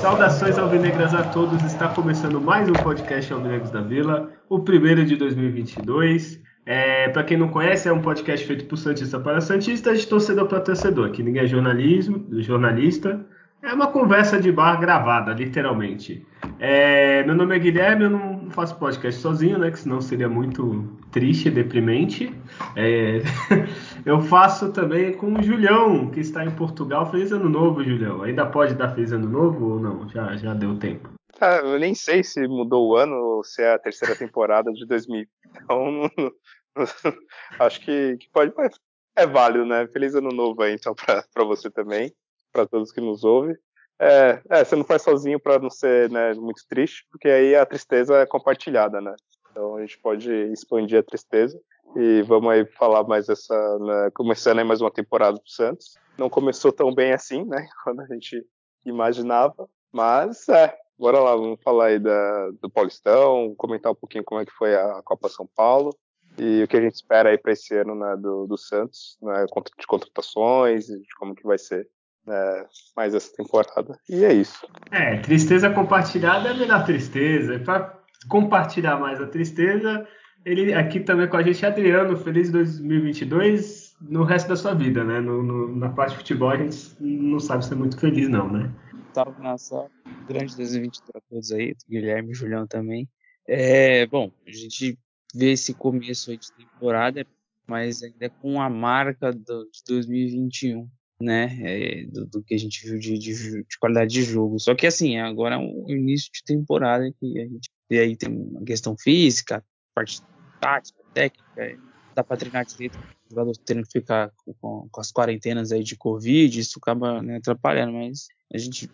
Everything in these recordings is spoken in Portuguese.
Saudações alvinegras a todos, está começando mais um podcast Alvinegros da Vila, o primeiro de 2022. É, para quem não conhece, é um podcast feito por Santista para Santista, de torcedor para torcedor, que ninguém é jornalismo, jornalista, é uma conversa de bar gravada, literalmente. É, meu nome é Guilherme, eu não faço podcast sozinho, né? Que senão seria muito triste deprimente. É, eu faço também com o Julião, que está em Portugal. Feliz ano novo, Julião. Ainda pode dar feliz ano novo ou não? Já, já deu tempo. Ah, eu nem sei se mudou o ano ou se é a terceira temporada de 2000. Então, acho que, que pode. É válido, né? Feliz ano novo aí, então, para você também para todos que nos ouvem. É, é, você não faz sozinho para não ser né, muito triste, porque aí a tristeza é compartilhada, né? Então a gente pode expandir a tristeza e vamos aí falar mais essa, né, começando aí mais uma temporada do Santos. Não começou tão bem assim, né? Quando a gente imaginava, mas é, bora lá, vamos falar aí da, do Paulistão, comentar um pouquinho como é que foi a Copa São Paulo e o que a gente espera aí para esse ano né, do, do Santos, né, de contratações, de como que vai ser é, mais essa temporada. E é isso. É, tristeza compartilhada é a melhor tristeza. Para compartilhar mais a tristeza, ele aqui também com a gente, Adriano, feliz 2022 no resto da sua vida, né? No, no, na parte de futebol a gente não sabe ser muito feliz, não, né? Salve nação, grande 2022 para todos aí, Guilherme e Julião também. É, bom, a gente vê esse começo de temporada, mas ainda com a marca do, de 2021 né, é, do, do, que a gente viu de, de, de, qualidade de jogo. Só que assim, agora é um início de temporada que a gente vê aí tem uma questão física, parte tática, técnica, dá para treinar direito, o jogador tendo que ficar com, com, as quarentenas aí de Covid, isso acaba né, atrapalhando, mas a gente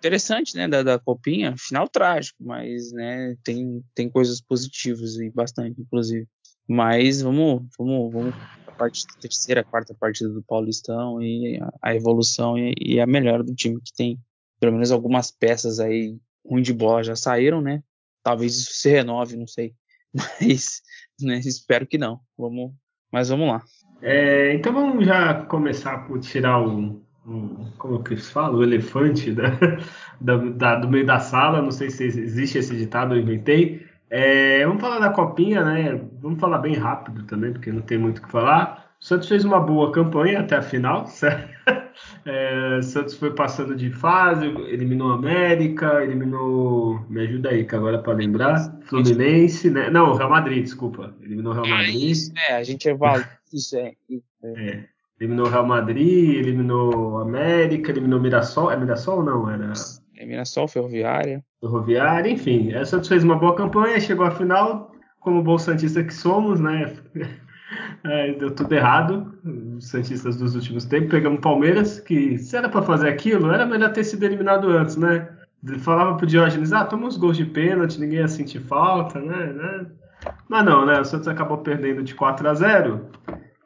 interessante, né, da, da copinha, final trágico, mas né, tem, tem coisas positivas e bastante, inclusive. Mas vamos, vamos, vamos parte, terceira, quarta partida do Paulistão e a, a evolução e, e, a melhora do time que tem pelo menos algumas peças aí ruim de bola já saíram, né? Talvez isso se renove, não sei. Mas né, espero que não. Vamos, mas vamos lá. É, então vamos já começar por tirar o, como que se fala, o elefante da, da, da, do meio da sala. Não sei se existe esse ditado, eu inventei. É, vamos falar da copinha, né? Vamos falar bem rápido também, porque não tem muito o que falar. O Santos fez uma boa campanha até a final, certo? É, Santos foi passando de fase, eliminou a América, eliminou. Me ajuda aí, que agora é para lembrar. Fluminense, né? Não, Real Madrid, desculpa. Eliminou o Real Madrid. Ah, isso, é, a gente evalua. Isso é. é. Eliminou o Real Madrid, eliminou América, eliminou Mirassol. É Mirassol ou não? Era. É Mirassol, Ferroviária. Ferroviária, enfim. A Santos fez uma boa campanha, chegou à final, como bom Santista que somos, né? É, deu tudo errado, os Santistas dos últimos tempos. Pegamos Palmeiras, que se era para fazer aquilo, era melhor ter sido eliminado antes, né? Falava pro Diógenes, ah, toma uns gols de pênalti, ninguém ia sentir falta, né? né? Mas não, né? O Santos acabou perdendo de 4 a 0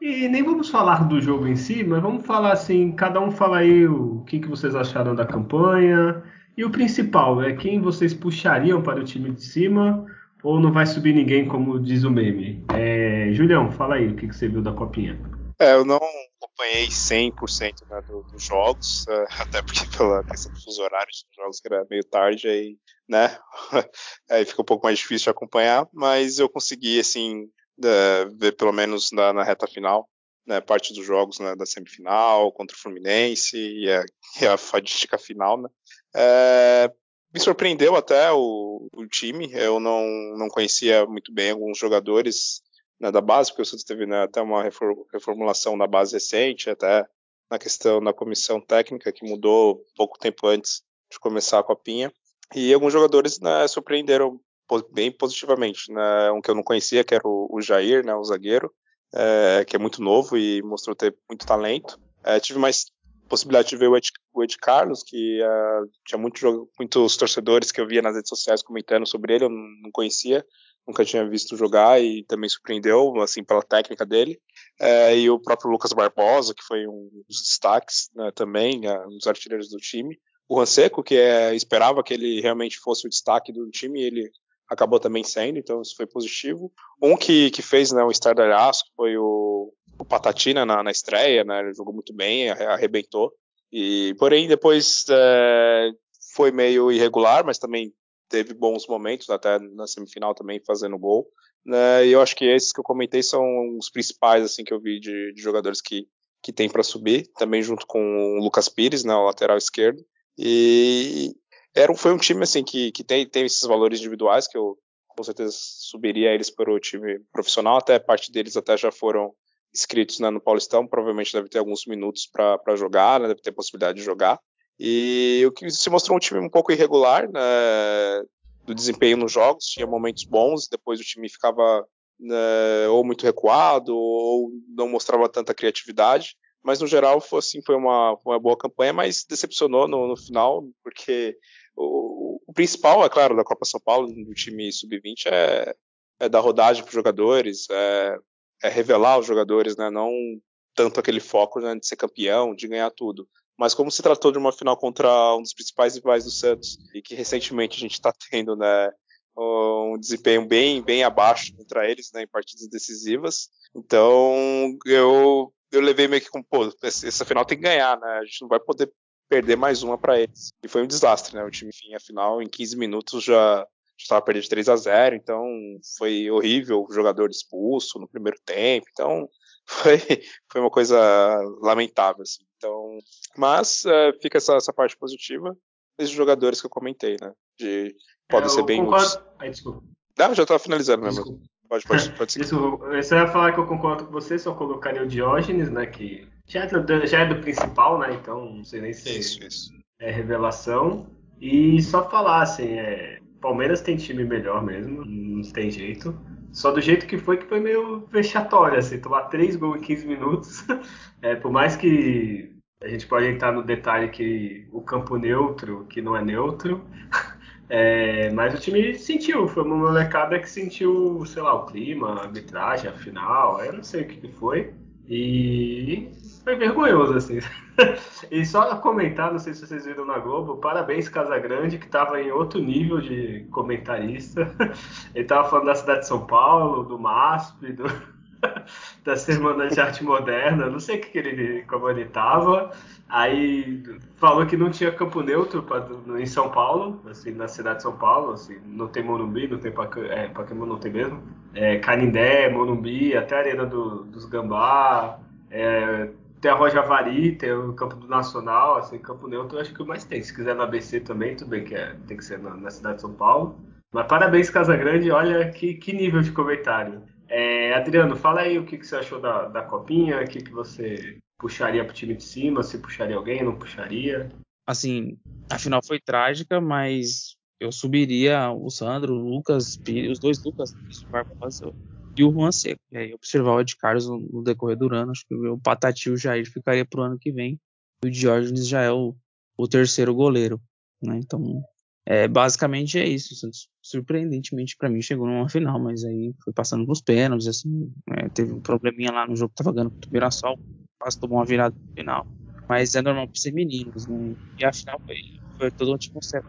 e nem vamos falar do jogo em si, mas vamos falar assim, cada um fala aí o que, que vocês acharam da campanha, e o principal, é quem vocês puxariam para o time de cima ou não vai subir ninguém, como diz o meme? É, Julião, fala aí o que, que você viu da copinha. É, eu não acompanhei 100% né, dos do jogos, é, até porque pela questão dos horários dos jogos que era meio tarde, aí, né, aí fica um pouco mais difícil de acompanhar, mas eu consegui, assim, é, ver pelo menos na, na, reta final, né, parte dos jogos né, da semifinal contra o Fluminense e a, e a fadística final, né, é, me surpreendeu até o, o, time. Eu não, não conhecia muito bem alguns jogadores né, da base, porque o Santos teve né, até uma reformulação da base recente, até na questão da comissão técnica, que mudou pouco tempo antes de começar a copinha. E alguns jogadores né, surpreenderam bem positivamente. Né? Um que eu não conhecia, que era o, o Jair, né, o zagueiro, é, que é muito novo e mostrou ter muito talento. É, tive mais possibilidade de ver o Ed, o Ed Carlos, que uh, tinha muito, muitos torcedores que eu via nas redes sociais comentando sobre ele, eu não, conhecia. nunca tinha visto jogar e também surpreendeu, assim, pela técnica dele. É, e o próprio Lucas Barbosa, que foi um dos destaques né, também, é, um dos artilheiros do time. O Ranseco, que é, esperava que ele realmente fosse o destaque do time, ele acabou também sendo, então isso foi positivo. Um que, que fez né, o estardalhaço foi o, o Patatina na, na estreia, né, ele jogou muito bem, arrebentou. E, porém, depois é, foi meio irregular, mas também teve bons momentos, até na semifinal também fazendo gol. Né, e eu acho que esses que eu comentei são os principais assim que eu vi de, de jogadores que, que tem para subir, também junto com o Lucas Pires, né, o lateral esquerdo. E era, foi um time assim que, que tem, tem esses valores individuais que eu com certeza subiria eles para o time profissional, até parte deles até já foram inscritos né, no Paulistão, provavelmente deve ter alguns minutos para jogar, né, deve ter possibilidade de jogar. E o que se mostrou um time um pouco irregular né, do desempenho nos jogos, tinha momentos bons, depois o time ficava né, ou muito recuado ou não mostrava tanta criatividade. Mas no geral foi assim, foi uma, uma boa campanha, mas decepcionou no, no final, porque o, o, principal, é claro, da Copa São Paulo, do time sub-20, é, é dar rodagem para os jogadores, é, é, revelar os jogadores, né? Não tanto aquele foco né, de ser campeão, de ganhar tudo. Mas como se tratou de uma final contra um dos principais rivais do Santos e que recentemente a gente está tendo, né, um desempenho bem bem abaixo contra eles, né, em partidas decisivas. Então eu eu levei meio que com pô, essa final tem que ganhar, né? A gente não vai poder perder mais uma para eles. E foi um desastre, né? O time, enfim, a final em 15 minutos já estava perdendo de 3 a 0 então foi horrível o jogador expulso no primeiro tempo, então foi, foi uma coisa lamentável, assim. Então, mas é, fica essa, essa parte positiva desses jogadores que eu comentei, né? De podem é, ser bem concordo... Ai, desculpa. Não, já estava finalizando mesmo. Pode, pode, pode seguir. Isso, eu só ia falar que eu concordo com você, só colocaria o Diógenes, né? Que já é do, já é do principal, né? Então não sei nem se isso, isso. é revelação. E só falar assim, é, Palmeiras tem time melhor mesmo, não tem jeito. Só do jeito que foi, que foi meio vexatório, assim, tomar três gols em 15 minutos. É, por mais que a gente pode entrar no detalhe que o campo neutro, que não é neutro, é, mas o time sentiu, foi uma molecada que sentiu, sei lá, o clima, a arbitragem, a final, eu não sei o que, que foi. E foi vergonhoso, assim. e só comentar, não sei se vocês viram na Globo, parabéns Casagrande, que estava em outro nível de comentarista. Ele estava falando da cidade de São Paulo, do MASP, do, da Semana de Arte Moderna, não sei que que ele, como ele estava. Aí falou que não tinha campo neutro pra, em São Paulo, assim, na cidade de São Paulo, assim, não tem Morumbi, não tem Pacaembu, é, não tem mesmo. É, Canindé, Morumbi, até a Arena do, dos Gambá, é, tem a Rojavari, tem o campo do Nacional, assim, campo neutro, acho que o mais tem. Se quiser na ABC também, tudo bem que é, tem que ser na, na cidade de São Paulo. Mas parabéns, Casa Grande, olha que, que nível de comentário. É, Adriano, fala aí o que, que você achou da, da copinha, o que, que você puxaria pro time de cima, se puxaria alguém, não puxaria? Assim, a final foi trágica, mas eu subiria o Sandro, o Lucas, os dois Lucas, o Barbosa e o Juan Seco. E aí observar o Ed Carlos no, no decorrer do ano. Acho que o Patati e o Jair ficaria pro ano que vem. E o Diógenes já é o, o terceiro goleiro. Né? Então, é, basicamente é isso. Surpreendentemente para mim chegou numa final, mas aí foi passando nos pênaltis, assim, é, teve um probleminha lá no jogo que tava ganhando contra o Mirassol, quase tomou uma virada no final. Mas é normal para ser meninos, né? E a final foi, foi toda uma atmosfera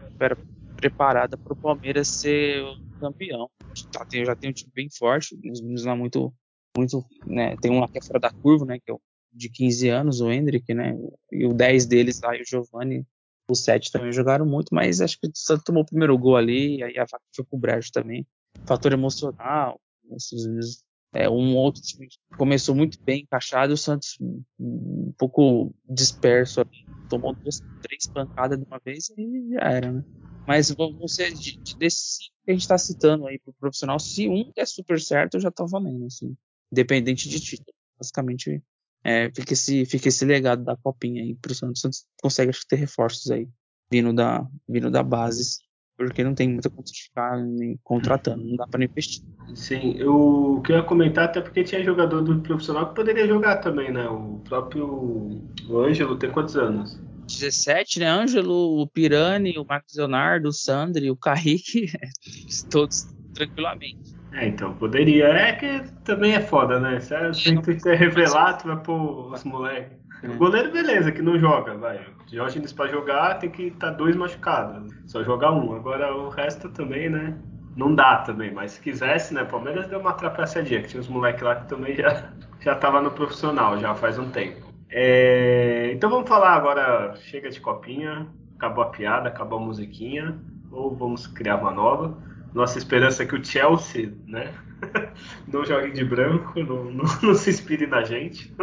preparada para o Palmeiras ser o campeão. Já tem, já tem um time bem forte, os meninos lá muito, muito, né? Tem um lá que é fora da curva, né? Que é o de 15 anos, o Hendrick, né? E o 10 deles lá, e o Giovanni, o 7 também jogaram muito, mas acho que o Santos tomou o primeiro gol ali, e aí a vaca foi pro brejo também. Fator emocional, esses, é, um outro time começou muito bem encaixado, o Santos um pouco disperso ali, tomou duas, três pancadas de uma vez e já era, né? Mas vamos ser de, de, desse que a gente está citando aí pro profissional, se um der super certo, já tá valendo, assim, independente de título. Basicamente, é, fica, esse, fica esse legado da copinha aí pro Santos. O Santos consegue acho, ter reforços aí, vindo da, vindo da base, porque não tem muita conta de ficar nem contratando, não dá para investir. Sim, eu queria comentar até porque tinha jogador do profissional que poderia jogar também, né? O próprio o Ângelo tem quantos anos? 17, né? Ângelo, o Pirani, o Marcos Leonardo, o Sandri, o Kaique, todos tranquilamente. É, então, poderia. É que também é foda, né? Se a gente ter revelado, tu vai pôr os moleques. O é. goleiro, beleza, que não joga, vai. Diógenes pra jogar tem que estar tá dois machucados. Só jogar um. Agora o resto também, né? Não dá também, mas se quisesse, né? Palmeiras deu uma trapaceadinha, que tinha uns moleques lá que também já, já tava no profissional, já faz um tempo. É, então vamos falar agora, chega de copinha, acabou a piada, acabou a musiquinha, ou vamos criar uma nova. Nossa esperança é que o Chelsea, né? não jogue de branco, não, não, não se inspire na gente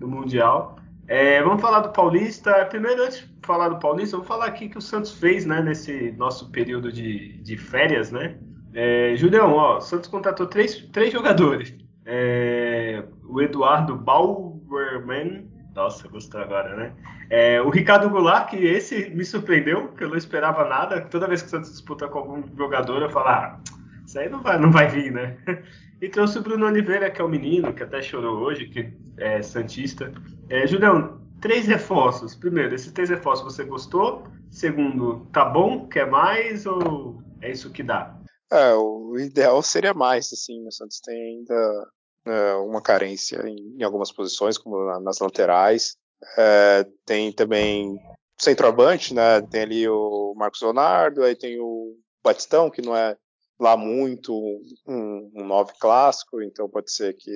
no Mundial. É, vamos falar do Paulista. Primeiro, antes de falar do Paulista, vamos falar aqui que o Santos fez, né, nesse nosso período de, de férias, né? É, Julião, ó, o Santos contratou três, três jogadores. É, o Eduardo Bauerman, nossa, gostou agora, né? É, o Ricardo Goulart, que esse me surpreendeu, que eu não esperava nada. Toda vez que o Santos disputa com algum jogador, eu falo, ah, isso aí não vai, não vai vir, né? E trouxe o Bruno Oliveira, que é o menino, que até chorou hoje, que é Santista. É, Julião, três reforços. Primeiro, esses três reforços você gostou? Segundo, tá bom? Quer mais ou é isso que dá? É, o ideal seria mais, assim. O Santos tem ainda é, uma carência em, em, algumas posições, como na, nas laterais. É, tem também centroavante, né? Tem ali o Marcos Leonardo, aí tem o Batistão, que não é lá muito um, um nove clássico, então pode ser que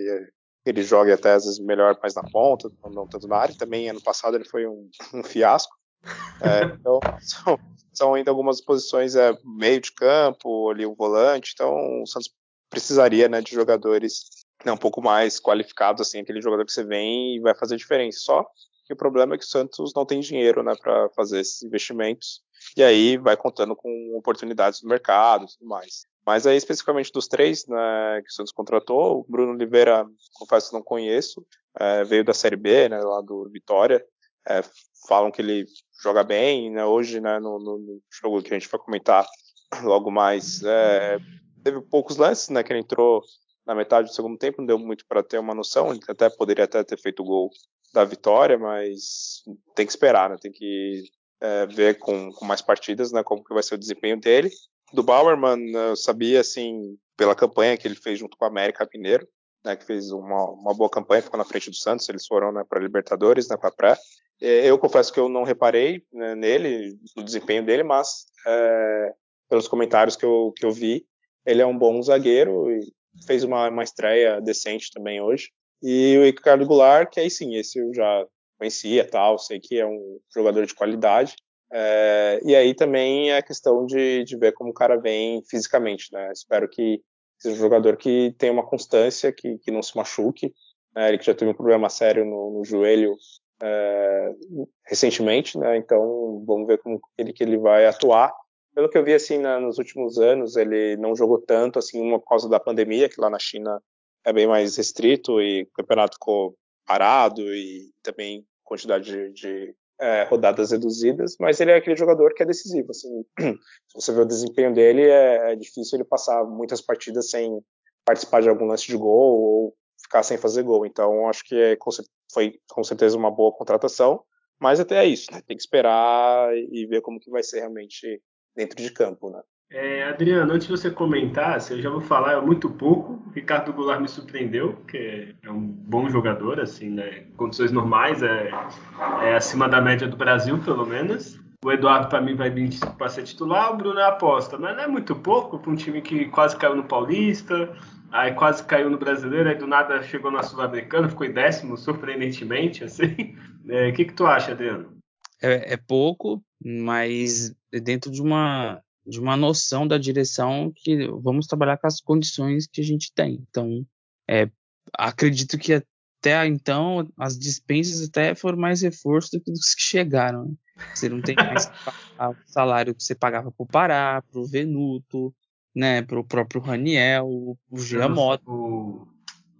ele jogue até às vezes melhor mais na ponta, não tanto na área. Também ano passado ele foi um, um fiasco. É, então são, são, ainda algumas posições é, meio de campo, ali o volante, então o Santos precisaria né, de jogadores né, um pouco mais qualificados, assim, aquele jogador que você vem e vai fazer diferença. Só que o problema é que o Santos não tem dinheiro né, para fazer esses investimentos e aí vai contando com oportunidades no mercado e tudo mais. Mas aí, especificamente dos três né, que o Santos contratou, o Bruno Oliveira, confesso que não conheço, é, veio da Série B, né, lá do Vitória. É, falam que ele joga bem, né, hoje, né, no, no, jogo que a gente vai comentar logo mais, é, teve poucos lances, né, que ele entrou na metade do segundo tempo, não deu muito para ter uma noção, ele até poderia até ter feito gol da vitória, mas tem que esperar, né, tem que é, ver com, com mais partidas, né, como que vai ser o desempenho dele. Do Bauerman, eu sabia, assim, pela campanha que ele fez junto com a América Mineiro, né, que fez uma, uma boa campanha, ficou na frente do Santos, eles foram né, para Libertadores, né, para pré. Eu confesso que eu não reparei né, nele, no desempenho dele, mas é, pelos comentários que eu, que eu vi, ele é um bom zagueiro e fez uma, uma estreia decente também hoje. E o Ricardo Goulart, que aí sim, esse eu já conhecia, tal, sei que é um jogador de qualidade. É, e aí também é a questão de, de ver como o cara vem fisicamente, né? Espero que seja um jogador que tenha uma constância, que, que não se machuque. Né? Ele que já teve um problema sério no, no joelho é, recentemente, né? Então vamos ver como ele, que ele vai atuar. Pelo que eu vi assim na, nos últimos anos, ele não jogou tanto assim uma por causa da pandemia, que lá na China é bem mais restrito e o campeonato ficou parado e também quantidade de, de é, rodadas reduzidas, mas ele é aquele jogador que é decisivo. Assim, se você vê o desempenho dele, é, é, difícil ele passar muitas partidas sem participar de algum lance de gol ou ficar sem fazer gol. Então, acho que é, foi com certeza uma boa contratação, mas até é isso, né? tem que esperar e ver como que vai ser realmente dentro de campo, né? É, Adriano, antes de você comentar, eu já vou falar é muito pouco. Ricardo Goulart me surpreendeu, que é um bom jogador, assim, né? Condições normais, é, é acima da média do Brasil, pelo menos. O Eduardo, para mim, vai vir para ser titular. O Bruno é aposta, mas não é muito pouco para um time que quase caiu no Paulista, aí quase caiu no Brasileiro, aí do nada chegou na Sul-Americana, ficou em décimo, surpreendentemente, assim. É, o é, que, que tu acha, Adriano? É, é pouco, mas dentro de uma de uma noção da direção que vamos trabalhar com as condições que a gente tem. Então, é, acredito que até então as dispensas até foram mais reforço do que os que chegaram. Né? Você não tem mais o salário que você pagava para o Pará, para o Venuto, né, para o próprio Raniel, o Giamotto. O,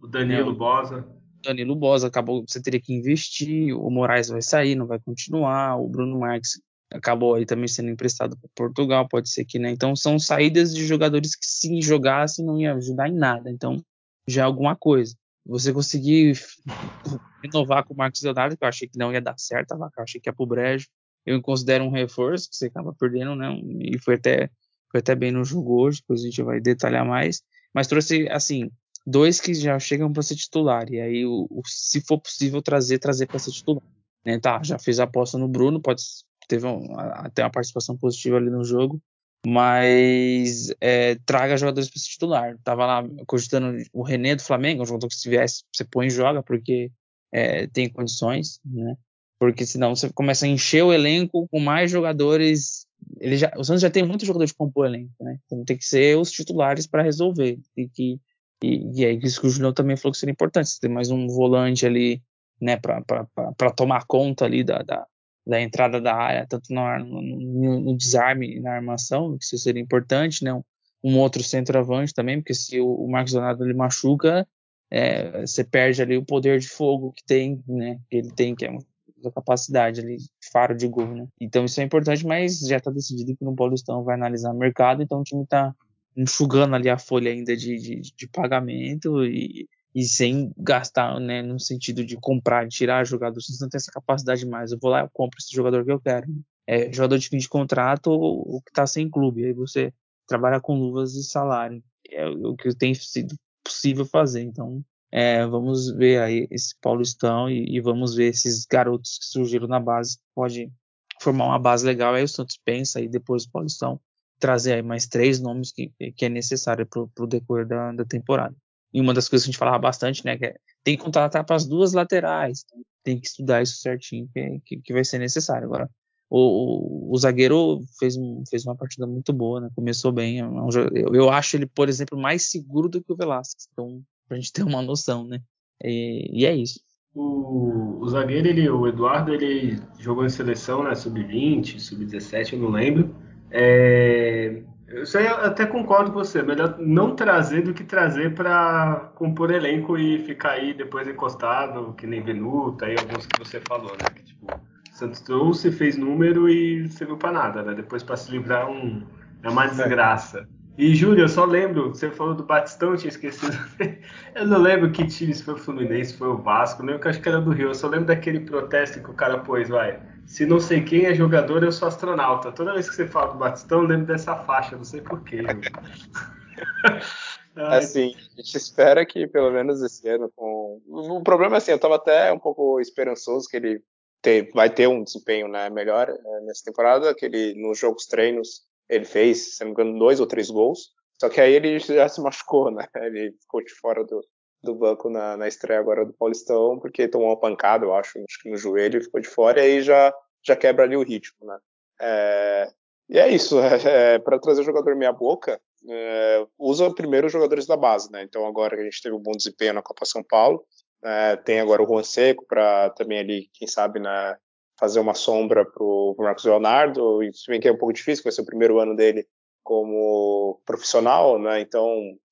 o Danilo né, Bosa. Danilo Bosa acabou, você teria que investir, o Moraes vai sair, não vai continuar, o Bruno Marques acabou aí também sendo emprestado para Portugal, pode ser que, né? Então são saídas de jogadores que se jogassem não ia ajudar em nada. Então já é alguma coisa. Você conseguir renovar com o Marcos Leonardo, que eu achei que não ia dar certo, eu achei que ia pro brejo. Eu considero um reforço, que você acaba perdendo, né? E foi até, foi até bem no jogo hoje, depois a gente vai detalhar mais. mas trouxe, assim, dois que já chegam para ser titular. E aí, o, o, se for possível trazer, trazer para ser titular. Né? Tá, já fez a aposta no Bruno, pode teve um, até uma participação positiva ali no jogo, mas é, traga jogadores para ser titular. Tava lá cogitando o René do Flamengo, um jogador que se viesse, você põe e joga, porque é, tem condições, né? Porque senão você começa a encher o elenco com mais jogadores. Ele já, o Santos já tem muitos jogadores para compor o elenco, né? Então tem que ser os titulares para resolver. Tem que e, e é isso que o Julião também falou que seria importante. Você ter mais um volante ali, né, para tomar conta ali da, da, da, entrada da área, tanto no, no, no, desarme e na armação, que isso seria importante, né? Um, um outro centroavante também, porque se o, o Marcos Donato ele machuca, é, você perde ali o poder de fogo que tem, né? Que ele tem, que é uma capacidade ali, faro de gol, né? Então isso é importante, mas já está decidido que no Paulistão vai analisar o mercado, então o time está enxugando ali a folha ainda de, de, de pagamento e, e, sem gastar, né, no sentido de comprar, de tirar jogador, vocês não tem essa capacidade mais. Eu vou lá, eu compro esse jogador que eu quero. É jogador de fim de contrato ou, que está sem clube. Aí você trabalha com luvas e salário. É o que tem sido possível fazer. Então, é, vamos ver aí esse Paulistão e, e, vamos ver esses garotos que surgiram na base. Pode formar uma base legal. Aí o Santos pensa aí depois do Paulistão trazer aí mais três nomes que, que é necessário para o decorrer da, da, temporada. E uma das coisas que a gente falava bastante, né, que é, tem que contratar para as duas laterais, tem que estudar isso certinho, que, que, que vai ser necessário. Agora, o, o, o, zagueiro fez, fez uma partida muito boa, né, começou bem. É eu, eu acho ele, por exemplo, mais seguro do que o Velasquez, então, para a gente ter uma noção, né, e, e é isso. O, o, zagueiro, ele, o Eduardo, ele jogou em seleção, né, sub-20, sub-17, eu não lembro. É, isso aí eu até concordo com você. Melhor não trazer do que trazer para compor elenco e ficar aí depois encostado, que nem Venuta e alguns que você falou, né? Que, tipo, Santos trouxe, fez número e serviu para nada, né? Depois para se livrar um, é uma desgraça. E, Júlio, eu só lembro, você falou do Batistão, eu tinha esquecido. eu não lembro que time, se foi o Fluminense, se foi o Vasco, lembro que acho que era do Rio. Eu só lembro daquele protesto que o cara pôs, vai se não sei quem é jogador, eu sou astronauta. Toda vez que você fala do Batistão, eu lembro dessa faixa, não sei porquê. assim, a gente espera que pelo menos esse ano. Com... O problema é assim, eu estava até um pouco esperançoso que ele ter, vai ter um desempenho né, melhor é, nessa temporada, que ele nos jogos treinos ele fez, se não me engano, dois ou três gols. Só que aí ele já se machucou, né? Ele ficou de fora do, do banco na, na estreia agora do Paulistão, porque tomou uma pancada, eu acho, acho que no joelho e ficou de fora, e aí já, já quebra ali o ritmo, né? É, e é isso, é, é, para trazer o jogador meia boca, é, usa primeiro os jogadores da base, né? Então agora que a gente teve um bom desempenho na Copa São Paulo, é, tem agora o Juan Seco para também ali, quem sabe, né, fazer uma sombra para o Marcos Leonardo, se bem que é um pouco difícil, vai ser o primeiro ano dele como profissional, né? Então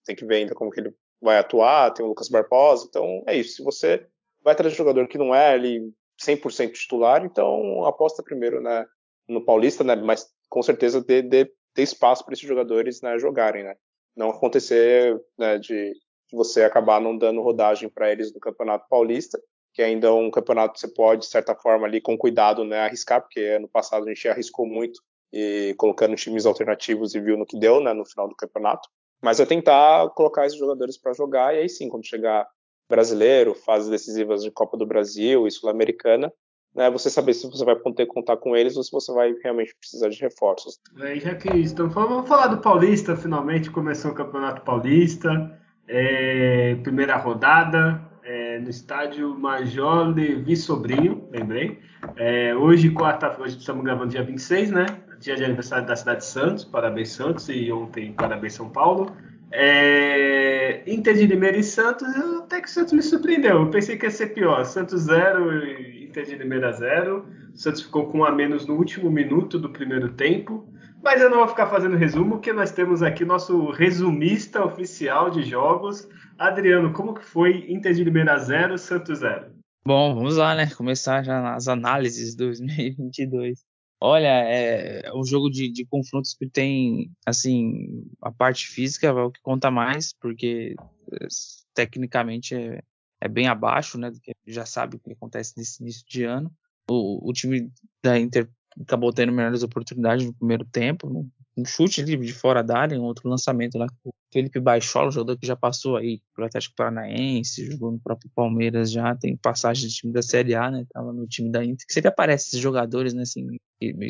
tem que ver ainda como que ele vai atuar, tem o Lucas Barbosa, então é isso. Se você vai trazer um jogador que não é ali 100% titular, então aposta primeiro né, no Paulista, né, mas com certeza dê, dê, dê espaço para esses jogadores né, jogarem, né? Não acontecer né, de, de você acabar não dando rodagem para eles no Campeonato Paulista, que ainda é um campeonato que você pode, de certa forma, ali com cuidado, né, arriscar, porque ano passado a gente arriscou muito e colocando times alternativos e viu no que deu, né, no final do campeonato. Mas é tentar colocar esses jogadores para jogar e aí sim, quando chegar brasileiro, fases decisivas de Copa do Brasil e Sul-Americana, né, você saber se você vai poder contar com eles ou se você vai realmente precisar de reforços. É, já que estamos falando, vamos falar do Paulista, finalmente começou o Campeonato Paulista, é, primeira rodada, é, no estádio Major Levi Sobrinho, lembrei. É, hoje, quarta hoje estamos gravando dia 26, né? Dia de aniversário da cidade de Santos, parabéns Santos, e ontem parabéns São Paulo. É, Inter de Limeira e Santos, até que o Santos me surpreendeu. Eu pensei que ia ser pior. Santos 0 e Inter de Limeira 0. O Santos ficou com um a menos no último minuto do primeiro tempo. Mas eu não vou ficar fazendo resumo, porque nós temos aqui nosso resumista oficial de jogos. Adriano, como que foi Inter de Limeira 0, Santos 0? Bom, vamos lá, né? Começar já nas análises 2022. Olha, é, um jogo de, de confrontos que tem, assim, a parte física é o que conta mais, porque tecnicamente é, é bem abaixo, né, do que já sabe o que acontece nesse início de ano. O, o time da Inter acabou tendo melhores oportunidades no primeiro tempo, um chute ali de fora da área, um outro lançamento lá. O Felipe Baixola, jogador que já passou aí pelo Atlético Paranaense, jogou no próprio Palmeiras já, tem passagem de time da Série A, né? Tava no time da Inter. Sempre aparece esses jogadores, né? Assim,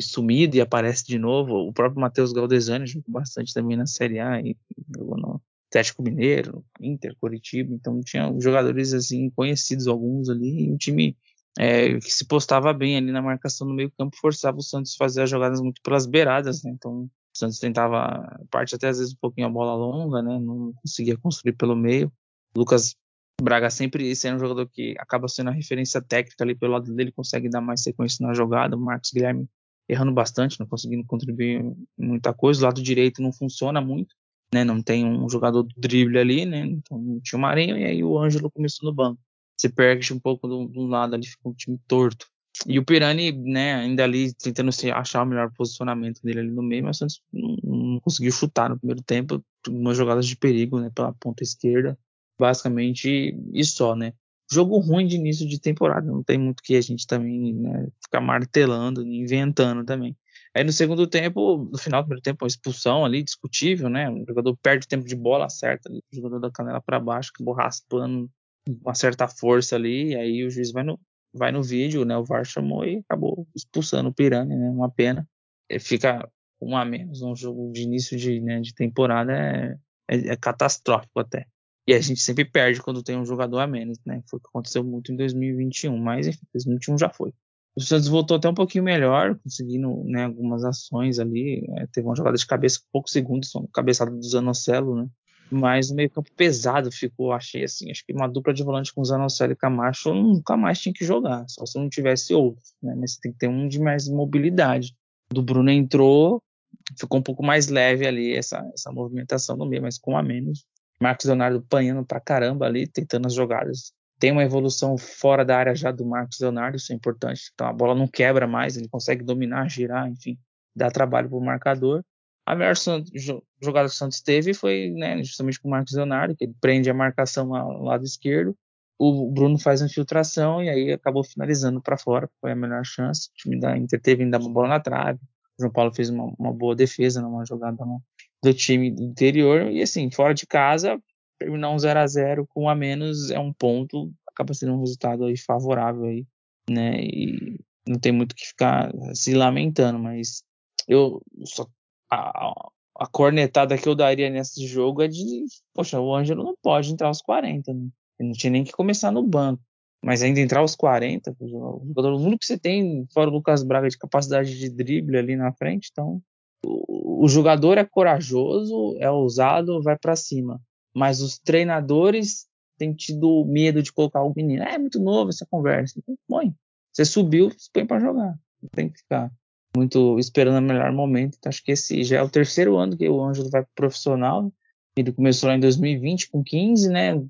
sumido e aparece de novo. O próprio Matheus Galdesani jogou bastante também na Série A e jogou no Atlético Mineiro, Inter, Curitiba. Então tinha jogadores assim conhecidos alguns ali e um time é, que se postava bem ali na marcação no meio campo, forçava o Santos a fazer as jogadas muito pelas beiradas, né? Então o Santos tentava, parte até às vezes um pouquinho a bola longa, né? Não conseguia construir pelo meio. O Lucas Braga sempre esse é um jogador que acaba sendo a referência técnica ali pelo lado dele, consegue dar mais sequência na jogada. O Marcos Guilherme errando bastante, não conseguindo contribuir muita coisa. O lado direito não funciona muito, né? Não tem um jogador do drible ali, né? Então tinha o Marinho e aí o Ângelo começou no banco você perde um pouco de um lado ali, fica um time torto. E o Pirani, né, ainda ali tentando se achar o melhor posicionamento dele ali no meio, mas Santos não, não conseguiu chutar no primeiro tempo, umas jogadas de perigo, né, pela ponta esquerda, basicamente e só, né. Jogo ruim de início de temporada, não tem muito que a gente também, né, ficar martelando, inventando também. Aí no segundo tempo, no final do primeiro tempo, uma expulsão ali, discutível, né, o jogador perde tempo de bola, acerta ali, o jogador da canela para baixo, acabou raspando uma certa força ali, e aí o juiz vai no, vai no vídeo, né? O VAR chamou e acabou expulsando o Pirani, né? Uma pena. Ele fica um a menos um jogo de início de, né, de temporada é, é, é, catastrófico até. E a gente sempre perde quando tem um jogador a menos, né? Foi o que aconteceu muito em 2021, mas enfim, 2021 já foi. O Santos voltou até um pouquinho melhor, conseguindo né, algumas ações ali. É, teve uma jogada de cabeça com poucos segundos, cabeçada do Zanocelo, né? Mas o meio campo pesado ficou, achei assim. Acho que uma dupla de volante com Zanocelo e Camacho nunca mais tinha que jogar, só se não tivesse outro. Né? Mas tem que ter um de mais mobilidade. Do Bruno entrou, ficou um pouco mais leve ali essa, essa movimentação no meio, mas com a menos. Marcos Leonardo panhando pra caramba ali, tentando as jogadas. Tem uma evolução fora da área já do Marcos Leonardo, isso é importante. Então a bola não quebra mais, ele consegue dominar, girar, enfim, dá trabalho pro marcador. A melhor jogada que o Santos teve foi né, justamente com o Marcos Leonardo, que ele prende a marcação ao lado esquerdo. O Bruno faz a infiltração e aí acabou finalizando para fora, foi a melhor chance. O time da Inter teve ainda uma bola na trave. O João Paulo fez uma, uma boa defesa numa jogada do time interior. E assim, fora de casa, terminar um 0 a 0 com a menos é um ponto, acaba sendo um resultado aí favorável aí, né? E não tem muito que ficar se lamentando, mas eu só a, a cornetada que eu daria nesse jogo é de, poxa, o Ângelo não pode entrar aos 40, né? Ele não tinha nem que começar no banco. Mas ainda entrar aos 40, o jogador único que você tem, fora o Lucas Braga, de capacidade de drible ali na frente, então o, jogador é corajoso, é ousado, vai para cima. Mas os treinadores têm tido medo de colocar o menino. É, é muito novo essa conversa. Põe. Você subiu, põe para jogar. Não tem que ficar muito esperando o melhor momento. Então, acho que esse já é o terceiro ano que o Ângelo vai pro profissional. Ele começou lá em 2020 com 15, né?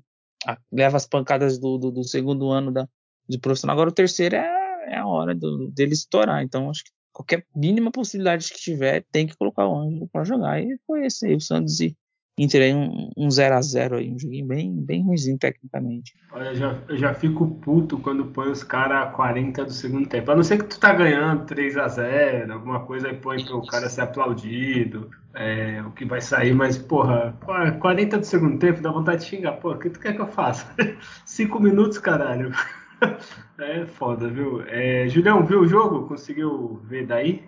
Leva as pancadas do, do, do segundo ano da, de profissional. Agora o terceiro é, é a hora do, dele estourar. Então, acho que qualquer mínima possibilidade que tiver, tem que colocar o Ângelo para jogar. E foi esse aí, o Santos e Inter aí um 0 a 0 aí, um joguinho bem, bem ruimzinho tecnicamente. Olha, eu já, eu já fico puto quando põe os caras a 40 do segundo tempo. A não ser que tu tá ganhando 3 a 0 alguma coisa aí põe pro cara ser aplaudido, é, o que vai sair, mas, porra, 40 do segundo tempo dá vontade de xingar. Pô, o que tu quer que eu faça? 5 minutos, caralho. É foda, viu? É, Julião, viu o jogo? Conseguiu ver daí?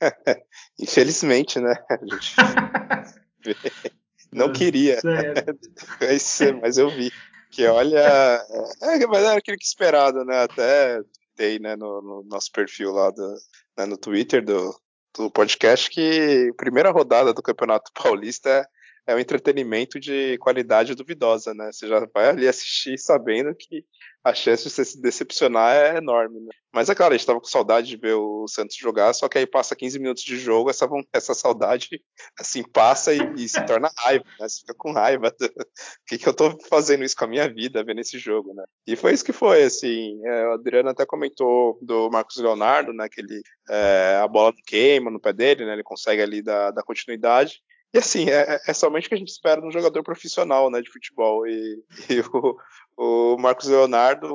Infelizmente, né? A gente Não queria. mas eu vi. Que olha. É, mas era aquilo que esperado, né? Até tem né, no, no, nosso perfil lá do, né, no Twitter do, do podcast que a primeira rodada do Campeonato Paulista é um entretenimento de qualidade duvidosa, né? Você já vai ali assistir sabendo que a chance de você se decepcionar é enorme, né? Mas é claro, a gente tava com saudade de ver o Santos jogar, só que aí passa 15 minutos de jogo, essa, essa saudade, assim, passa e, e se torna raiva, né? Você fica com raiva do que, que eu tô fazendo isso com a minha vida, vendo esse jogo, né? E foi isso que foi, assim, é, o Adriano até comentou do Marcos Leonardo, né? Que ele, é, a bola queima no pé dele, né? Ele consegue ali dar, dar continuidade, E assim, é, é somente o que a gente espera de um jogador profissional né, de futebol. E, e o, o, Marcos Leonardo,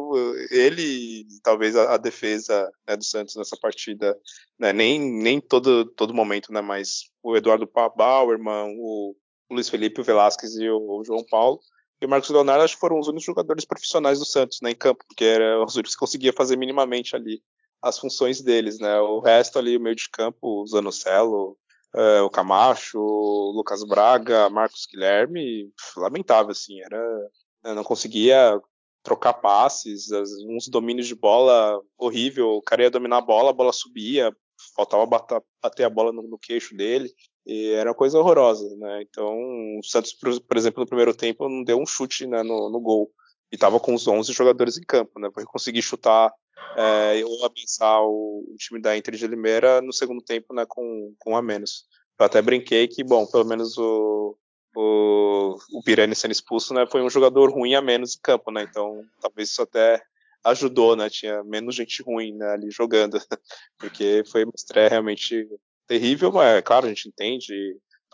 ele, talvez a, a defesa né, do Santos nessa partida, né, nem, nem todo, todo momento, né, mas o Eduardo Bauerman, o, o Luiz Felipe, o Velasquez e o, o João Paulo. E o Marcos Leonardo acho que foram os únicos jogadores profissionais do Santos né, em campo, porque eram os únicos que conseguia fazer minimamente ali as funções deles, né? O resto ali, o meio de campo, o Zanocelo, uh, o Camacho, o Lucas Braga, Marcos Guilherme, lamentável, assim, era, né, não conseguia trocar passes, uns domínios de bola horrível, o cara ia dominar a bola, a bola subia, faltava bater, bater a bola no, no, queixo dele, e era uma coisa horrorosa, né? Então, o Santos, por, por exemplo, no primeiro tempo, não deu um chute né, no, no gol, e estava com os 11 jogadores em campo, né? Para conseguir chutar é, ou abençar o, o, time da Inter de Limeira no segundo tempo, né, com, com a menos. Eu até brinquei que, bom, pelo menos o, o, o Pirani sendo expulso, né, foi um jogador ruim a menos em campo, né, então talvez isso até ajudou, né, tinha menos gente ruim né, ali jogando, porque foi uma estreia realmente terrível, mas claro, a gente entende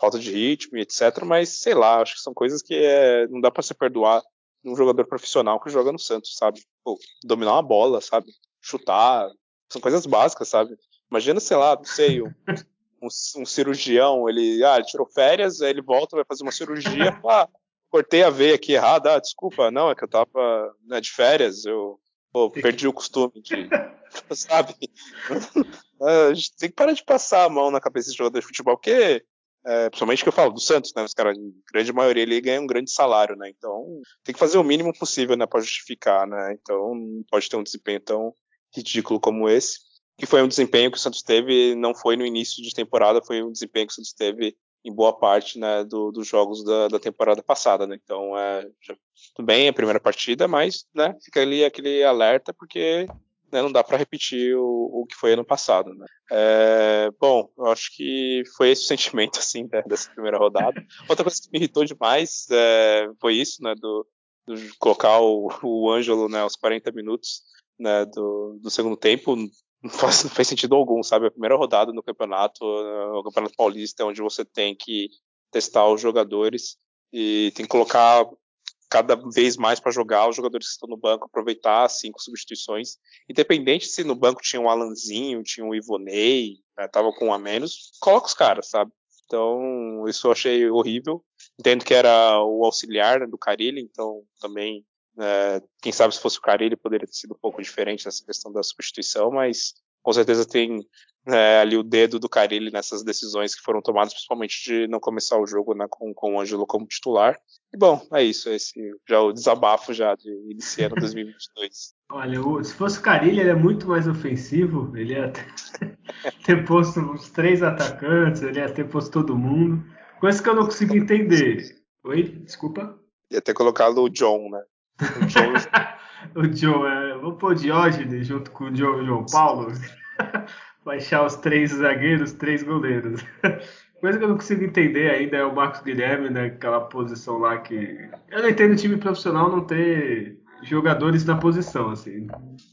falta de ritmo, etc, mas sei lá, acho que são coisas que é, não dá para se perdoar um jogador profissional que joga no Santos, sabe? Pô, dominar uma bola, sabe? Chutar, são coisas básicas, sabe? Imagina, sei lá, não sei, um, um, cirurgião, ele, ah, ele tirou férias, aí ele volta, vai fazer uma cirurgia, ah, cortei a veia aqui errada, ah, desculpa, não, é que eu tava né, de férias, eu pô, perdi o costume de, sabe? a gente tem que parar de passar a mão na cabeça de jogador de futebol, porque é, principalmente que eu falo do Santos, né? Os caras, grande maioria ali ganha um grande salário, né? Então tem que fazer o mínimo possível, né, para justificar, né? Então não pode ter um desempenho tão ridículo como esse. Que foi um desempenho que o Santos teve, não foi no início de temporada, foi um desempenho que o Santos teve em boa parte né, do, dos jogos da, da, temporada passada, né? Então, é, já, tudo bem, é a primeira partida, mas né, fica ali aquele alerta, porque né, não dá para repetir o, o, que foi ano passado. Né? É, bom, eu acho que foi esse o sentimento assim né, dessa primeira rodada. Outra coisa que me irritou demais é, foi isso, né, do, do colocar o, o Ângelo né, aos 40 minutos né, do, do segundo tempo. Não faz, não faz sentido algum, sabe? A primeira rodada no campeonato, o campeonato paulista, é onde você tem que testar os jogadores e tem que colocar cada vez mais para jogar os jogadores que estão no banco, aproveitar cinco substituições, independente se no banco tinha um Alanzinho, tinha um Ivonei, né, tava com um a menos, coloca os caras, sabe? Então, isso eu achei horrível. Entendo que era o auxiliar né, do Carilli, então também, é, quem sabe se fosse o Carilli poderia ter sido um pouco diferente nessa questão da substituição, mas com certeza tem é, ali o dedo do Carilli nessas decisões que foram tomadas, principalmente de não começar o jogo né, com, com o Ângelo como titular. E bom, é isso, esse já o desabafo já de iniciando 2022. Olha, se fosse o Carilli, ele é muito mais ofensivo, ele ia ter posto uns três atacantes, ele ia ter posto todo mundo. Coisa que eu não consigo entender. Oi, desculpa? Ia ter colocado o John, né? O John, o John é, vou pôr o Diógenes junto com o John, João Paulo. Baixar os três zagueiros, três goleiros. Coisa que eu não consigo entender ainda é o Marcos Guilherme naquela posição lá que. Eu não entendo time profissional não ter jogadores na posição, assim.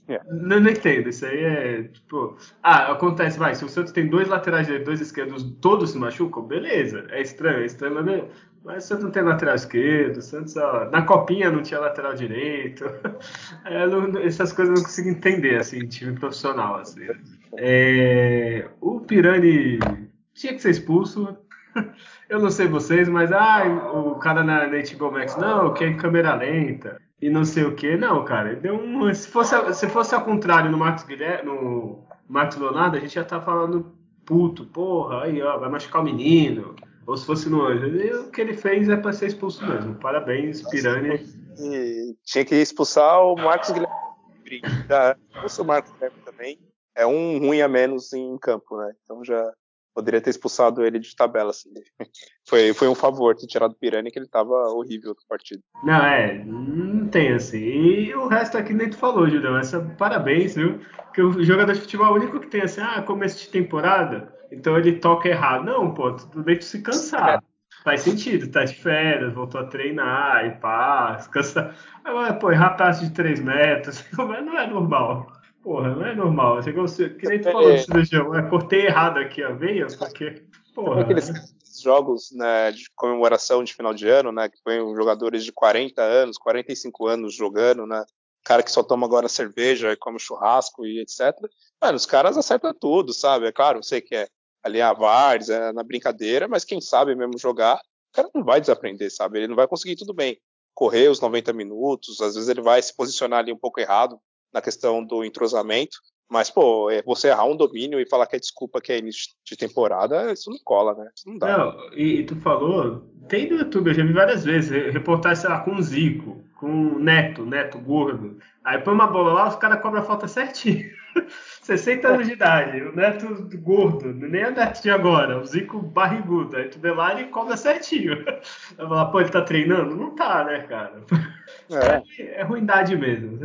É. Não, não, entendo. Isso aí é tipo. Ah, acontece, vai. Se o Santos tem dois laterais direitos, dois esquerdos, todos se machucam, beleza. É estranho, é estranho, mas, mas o Santos não tem lateral esquerdo, o Santos, ó, na copinha não tinha lateral direito. É, não, essas coisas eu não consigo entender, assim, time profissional, assim. É, o Pirani tinha que ser expulso. Eu não sei vocês, mas ah, o cara na, na HBO Max, não, que é câmera lenta e não sei o que. Não, cara, deu um. Se fosse, se fosse ao contrário no Max Guilherme, no Max Leonardo, a gente já tá falando puto, porra, aí ó, vai machucar o menino. Ou se fosse no Anjo. E o que ele fez é pra ser expulso mesmo. Parabéns, Pirani. tinha que expulsar o Marcos Guilherme. Já expulsa o Marcos Guilherme também é um ruim a menos em campo, né? Então já poderia ter expulsado ele de tabela, assim. Foi, foi um favor ter tirado o Pirani, que ele tava horrível no partido. Não, é, não tem assim. E o resto aqui nem tu falou, Julião. Essa, parabéns, viu? Porque o jogador de futebol é o único que tem assim, ah, começo de temporada, então ele toca errado. Não, pô, tudo bem tu se cansar. É. Faz sentido, tá de férias, voltou a treinar, e pá, cansar. Agora, pô, errar passe de 3 metros, não é normal. Porra, não é normal. Chegou, que nem tu falou do cirurgião. Eu cortei errado aqui a veia, porque. Porra. Aqueles esses jogos né, de comemoração de final de ano, né, que põem jogadores de 40 anos, 45 anos jogando, né, cara que só toma agora cerveja e come churrasco e etc. Mano, os caras acertam tudo, sabe? É claro, sei que é ali a Vars, é na brincadeira, mas quem sabe mesmo jogar, o cara não vai desaprender, sabe? Ele não vai conseguir tudo bem. Correr os 90 minutos, às vezes ele vai se posicionar ali um pouco errado na questão do entrosamento, mas, pô, é você errar um domínio e falar que é desculpa que é início de temporada, isso não cola, né? Isso não dá. Não, e, tu falou, tem no YouTube, eu já vi várias vezes, reportagem, sei lá, com o Zico, com o Neto, Neto gordo. Aí põe uma bola lá, os caras cobram a falta certinho. 60 anos de idade, o Neto gordo, nem é o Neto de agora, o Zico barrigudo. Aí tu vê lá e cobra certinho. Vai falar, pô, ele tá treinando? Não tá, né, cara? É, é, é ruindade mesmo.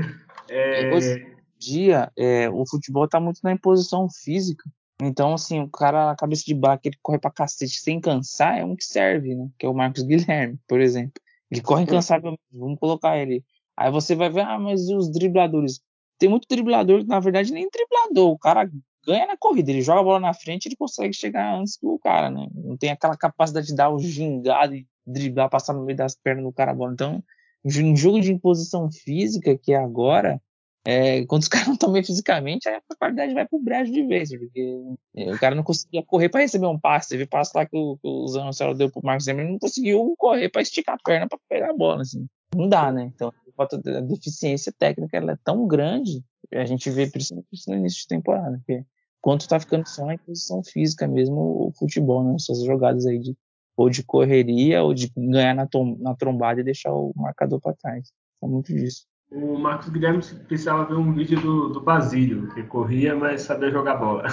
É... Hoje dia, é, o futebol tá muito na imposição física. Então, assim, o cara, a cabeça de baque, ele corre pra cacete sem cansar, é um que serve, né? Que é o Marcos Guilherme, por exemplo. Ele corre incansavelmente, vamos colocar ele. Aí você vai ver, ah, mas e os dribladores? Tem muito driblador que, na verdade, nem driblador. O cara ganha na corrida, ele joga a bola na frente, ele consegue chegar antes do cara, né? Não tem aquela capacidade de dar o gingado e driblar, passar no meio das pernas do cara a bola. Então, em jogo de imposição física, que é agora, é, quando os caras não estão bem fisicamente, a qualidade vai pro brejo de vez, porque é, o cara não conseguia correr para receber um passe. Teve passe lá que o, que o Zanocelo deu pro Marcos Zimmer, não conseguiu correr para esticar a perna para pegar a bola, assim. Não dá, né? Então, a deficiência técnica ela é tão grande, a gente vê principalmente no início de temporada, porque quanto tá ficando só na posição física mesmo o futebol, né? Essas jogadas aí de ou de correria ou de ganhar na, na trombada e deixar o marcador para trás. É muito disso o Marcos Guilherme precisava ver um vídeo do, do Basílio, que corria, mas sabia jogar bola.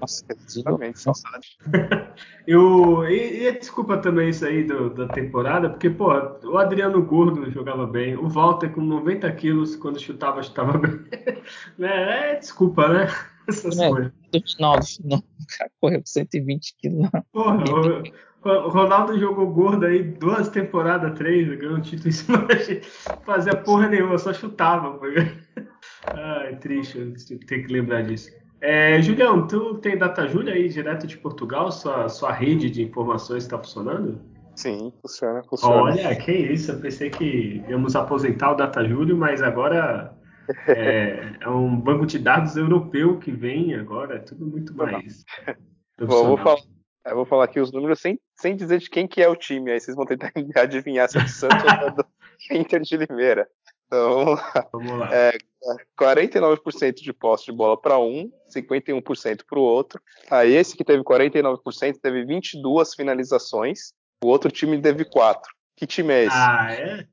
Nossa, exatamente. Eu, e, e, desculpa também isso aí do, da temporada, porque, pô, o Adriano Gordo jogava bem, o Walter com 90 quilos, quando chutava, chutava bem. é, é desculpa, né? Essas é, coisas. No final, final, o cara correu com 120 quilos. Porra, Ronaldo jogou gordo aí duas temporadas, três, ganhou um título em cima da gente. Fazia porra nenhuma, só chutava. Ai, triste, tem que lembrar disso. É, Julião, tu tem Data Júlia aí direto de Portugal? Sua, sua rede de informações está funcionando? Sim, funciona, funciona. Olha, que isso, eu pensei que íamos aposentar o Data Júlio, mas agora é, é, um banco de dados europeu que vem agora, é tudo muito mais. Bom, vou falar eu vou falar aqui os números sem, sem dizer de quem que é o time. Aí vocês vão tentar adivinhar se é do Santos ou é do Inter de Limeira. Então, vamos lá. É, 49% de posse de bola para um, 51% para o outro. Aí esse que teve 49% teve 22 finalizações. O outro time teve 4. Que time é esse? Ah, é?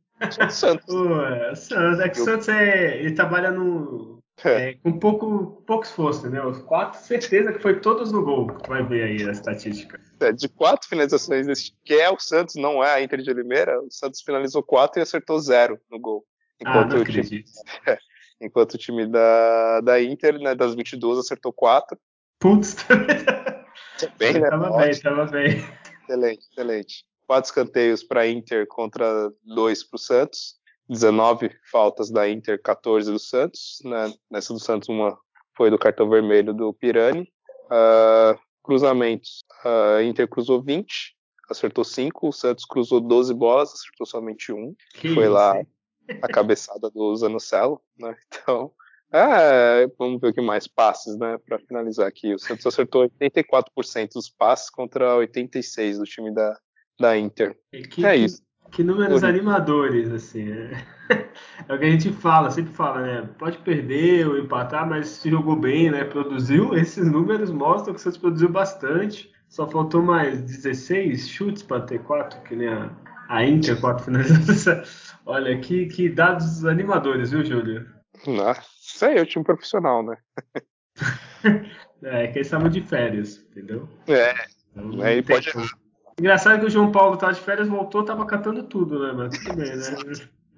O Santos. Ué, Santos. É que o Santos é, ele trabalha no, é. é, com pouco, pouco esforço, né? Os quatro, certeza que foi todos no gol. Vai ver aí a estatística. É, de quatro finalizações desse que é o Santos, não é a Inter de Limeira, o Santos finalizou quatro e acertou zero no gol. Enquanto ah, o time, é, enquanto o time da, da Inter, né, das 22, acertou quatro. Putz, bem, né? Tava bem, tava bem. Excelente, excelente. Quatro escanteios para Inter contra dois para o Santos. 19 faltas da Inter, 14 do Santos. Né? Nessa do Santos, uma foi do cartão vermelho do Pirani. Uh, cruzamentos, a uh, Inter cruzou 20, acertou 5. O Santos cruzou 12 bolas, acertou somente um. Que foi isso, lá hein? a cabeçada do Zanocelo. Né? Então, é, vamos ver o que mais passes, né? Para finalizar aqui. O Santos acertou 84% dos passes contra 86% do time da, da Inter. Que, é isso. Que números animadores, assim. É. é. o que a gente fala, sempre fala, né? Pode perder ou empatar, mas se jogou bem, né? Produziu. Esses números mostram que o Santos produziu bastante. Só faltou mais 16 chutes para ter 4, que nem a, a Inter, 4 finalizações. Olha, que, que dados animadores, viu, Júlio? Nossa, isso aí é o time profissional, né? é, que eles estavam de férias, entendeu? É. Então, aí pode como. Engraçado que o João Paulo tava de férias, voltou, tava catando tudo, né? Mas tudo bem, né?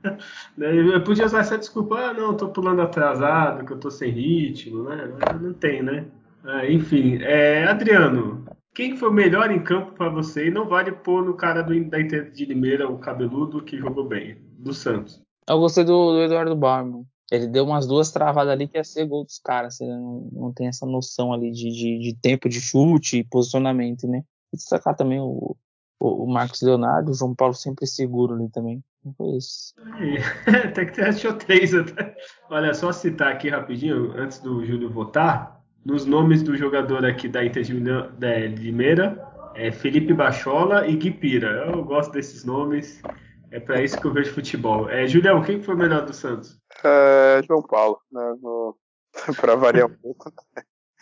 Eu podia usar essa desculpa, ah, não, tô pulando atrasado, que eu tô sem ritmo, né? Não tem, né? É, enfim, é, Adriano, quem foi o melhor em campo para você? E não vale pôr no cara do, da Inter de Limeira, o cabeludo, que jogou bem, do Santos. Eu gostei do, do Eduardo Barman. Ele deu umas duas travadas ali que ia ser gol dos caras. Ele não, não tem essa noção ali de, de, de tempo de chute e posicionamento, né? Destacar também o, o, o Marcos Leonardo, o João Paulo sempre seguro ali também. Não foi isso. Até que você achou três até. Olha, só citar aqui rapidinho, antes do Júlio votar, nos nomes do jogador aqui da Inter de Limeira, é Felipe Bachola e Gui Pira. Eu gosto desses nomes. É para isso que eu vejo futebol. É, Julião, quem foi o melhor do Santos? É, João Paulo, né? para variar um pouco.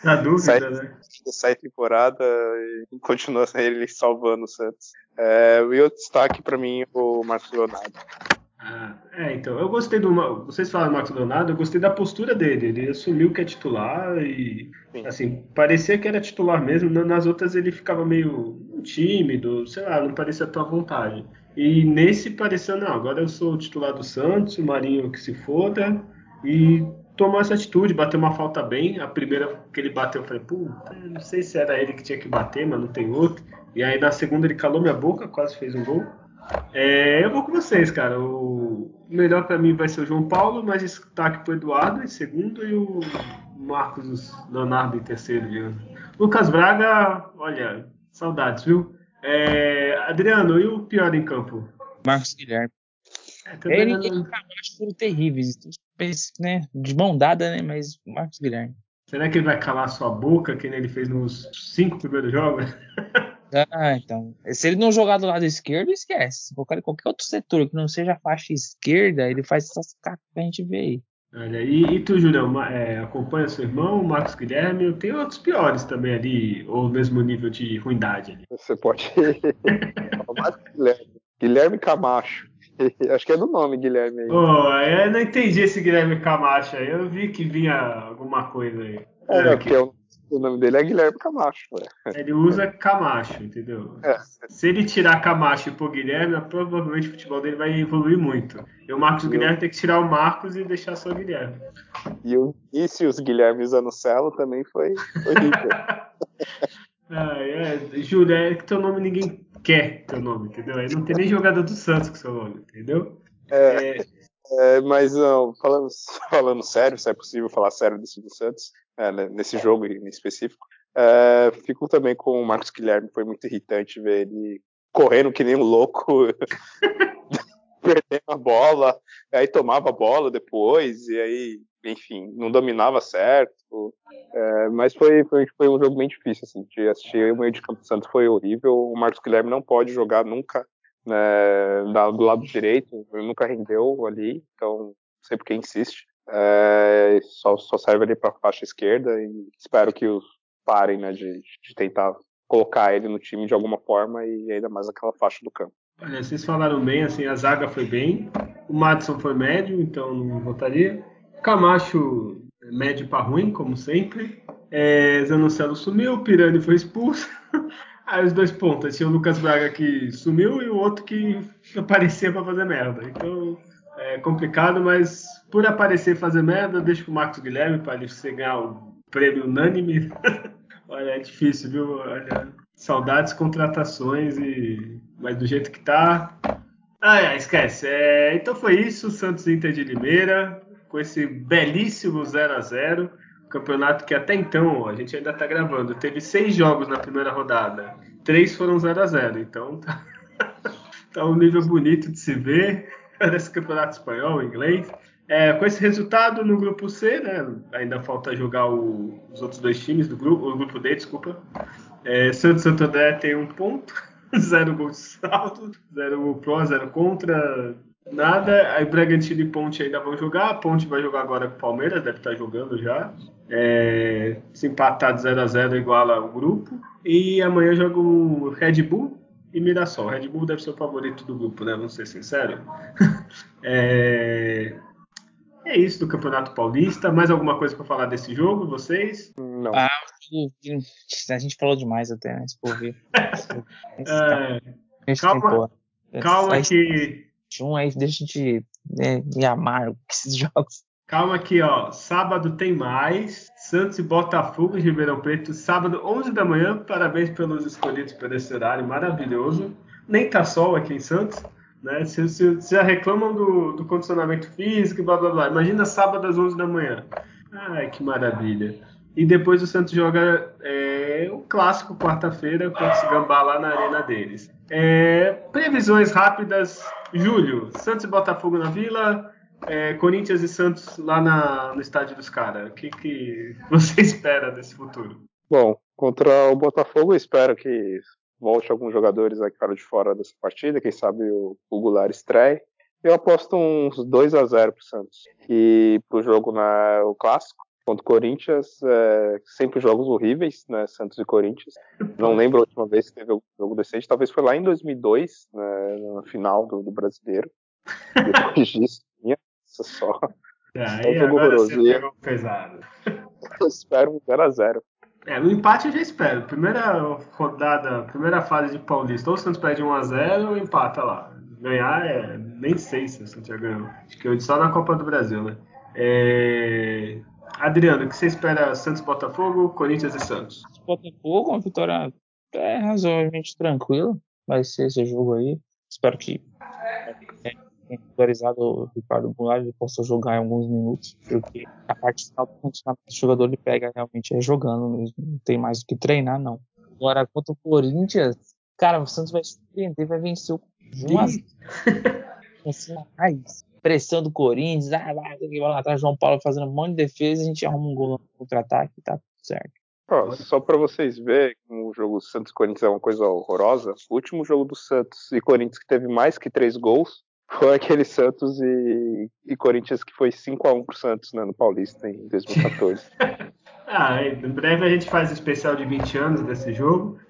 Na dúvida, sai, né? Sai temporada e continua ele salvando o Santos. É, e o destaque para mim o Marcos Leonardo. Ah, é, então, eu gostei do. Vocês falaram do Marcos Leonardo, eu gostei da postura dele. Ele assumiu que é titular e, Sim. assim, parecia que era titular mesmo. Nas outras ele ficava meio tímido, sei lá, não parecia tão à vontade. E nesse pareceu, não, agora eu sou o titular do Santos, o Marinho que se foda. E tomou essa atitude, bateu uma falta bem. A primeira que ele bateu, eu falei, puta, não sei se era ele que tinha que bater, mas não tem outro. E aí na segunda ele calou minha boca, quase fez um gol. É, eu vou com vocês, cara. O melhor para mim vai ser o João Paulo, mas destaque pro Eduardo em segundo e o Marcos Leonardo em terceiro, digamos. Lucas Braga, olha, saudades, viu? É, Adriano, e o pior em campo? Marcos Guilherme. Ele, não... ele foram terríveis, né? De mão dada, né? Mas Marcos Guilherme. Será que ele vai calar sua boca, que nem ele fez nos cinco primeiros jogos? Ah, então. Se ele não jogar do lado esquerdo, esquece. Se colocar em qualquer outro setor que não seja faixa esquerda, ele faz essas cacas que a gente vê aí. Olha, e, e tu, Julião, é, acompanha seu irmão, o Marcos Guilherme? Tem outros piores também ali, ou mesmo nível de ruindade ali. Você pode. o Marcos Guilherme. Guilherme Camacho. Acho que é do nome, Guilherme. Aí. Oh, eu não entendi esse Guilherme Camacho aí. Eu vi que vinha alguma coisa aí. É, é que... é o o nome dele é Guilherme Camacho. Ele usa Camacho, entendeu? É. Se ele tirar Camacho e pôr Guilherme, provavelmente o futebol dele vai evoluir muito. E o Marcos e Guilherme tem que tirar o Marcos e deixar só o Guilherme. E o Inícios Guilherme Zanocelo também foi, foi rico. ah, é. Júlio, é que teu nome ninguém quer teu nome, entendeu? Aí não tem nem jogador do Santos com seu nome, entendeu? É. é... É, mas não, falando, falando sério, se é possível falar sério desse do Santos, é, né, nesse jogo em específico, é, fico também com o Marcos Guilherme, foi muito irritante ver ele correndo que nem um louco, perdendo a bola, aí tomava a bola depois, e aí, enfim, não dominava certo. É, mas foi, foi, foi, um jogo bem difícil, assim, de assistir. O meio de campo do Santos foi horrível. O Marcos Guilherme não pode jogar nunca né, do lado direito, nunca rendeu ali, então sei porque insiste. É, só, só serve ali para faixa esquerda e espero que os parem né, de, de tentar colocar ele no time de alguma forma e ainda mais aquela faixa do campo. Olha, vocês falaram bem, assim, a zaga foi bem, o Madison foi médio, então não votaria. Camacho, médio para ruim, como sempre. É, Zanocelo sumiu, Pirani foi expulso. Aí os dois pontos, tinha o Lucas Braga que sumiu e o outro que aparecia para fazer merda. Então é complicado, mas por aparecer fazer merda, deixa com o Marcos Guilherme para ele ganhar o prêmio unânime. Olha, é difícil, viu? Olha, saudades, contratações e. Mas do jeito que tá. Ah, é, esquece. É, então foi isso, Santos Inter de Limeira, com esse belíssimo 0 a 0 campeonato que até então, a gente ainda está gravando, teve seis jogos na primeira rodada. Três foram 0 a 0 Então tá, tá um nível bonito de se ver. Parece campeonato espanhol, inglês. É, com esse resultado no grupo C, né? Ainda falta jogar o, os outros dois times do grupo, o grupo D, desculpa. É, Santos Santo André tem um ponto, zero gol de saldo, zero pró, zero contra, nada. Aí Bragantino e Ponte ainda vão jogar. A Ponte vai jogar agora com o Palmeiras, deve estar jogando já. É, se empatar de 0 a 0 iguala o grupo. E amanhã joga o Red Bull e Mirassol. Red Bull deve ser o favorito do grupo, né? Vamos ser sinceros. é, é isso do Campeonato Paulista. Mais alguma coisa para falar desse jogo, vocês? Não. Ah, a gente falou demais até, né? Se for ver. é, calma, calma que. Um aí deixa de né, me amar com esses jogos. Calma aqui, ó. Sábado tem mais. Santos e Botafogo em Ribeirão Preto, sábado, 11 da manhã. Parabéns pelos escolhidos por esse horário maravilhoso. Nem tá sol aqui em Santos. Né? Se, se, se já reclamam do, do, condicionamento físico blá blá blá. Imagina sábado às 11 da manhã. Ai, que maravilha. E depois o Santos joga é, É o clássico quarta-feira contra esse Gambá lá na arena deles. É, previsões rápidas. Júlio, Santos e Botafogo na Vila, é, Corinthians e Santos lá na, no estádio dos caras. O que, que você espera desse futuro? Bom, contra o Botafogo eu espero que volte alguns jogadores aí que de fora dessa partida, quem sabe o, o Goulart estreie. Eu aposto uns 2 a 0 pro Santos. E pro jogo na o clássico contra o Corinthians, é, sempre jogos horríveis, né, Santos e Corinthians. Não lembro a última vez que teve um jogo decente, talvez foi lá em 2002, né, na final do, do Brasileiro. Depois disso, tinha só. Aí, é um jogo horroroso. pesado. Eu espero um 0 a 0 é, no empate eu já espero. Primeira rodada, primeira fase de Paulista, ou o Santos perde 1x0 ou empata lá. Ganhar é. Nem sei se o Santos já ganhou. Acho que hoje só na Copa do Brasil, né? É... Adriano, o que você espera Santos Botafogo, Corinthians e Santos? Botafogo, uma vitória é razoavelmente tranquila. Vai ser esse jogo aí. Espero que regularizado o Ricardo Goulart ele possa jogar em alguns minutos, porque a parte final do condicionamento do jogador ele pega realmente é jogando mesmo, não tem mais o que treinar, não. Agora, contra o Corinthians, cara, o Santos vai surpreender, vai vencer o umas assim, mais pressão do Corinthians, ah, vai, tem que ir lá atrás, João Paulo fazendo um monte de defesa, a gente arruma um gol no contra-ataque, tá tudo certo. Oh, só para vocês verem como o jogo Santos Corinthians é uma coisa horrorosa, o último jogo do Santos e Corinthians que teve mais que três gols foi aquele Santos e, e Corinthians que foi 5x1 pro Santos né, no Paulista em 2014. ah, em breve a gente faz o especial de 20 anos desse jogo.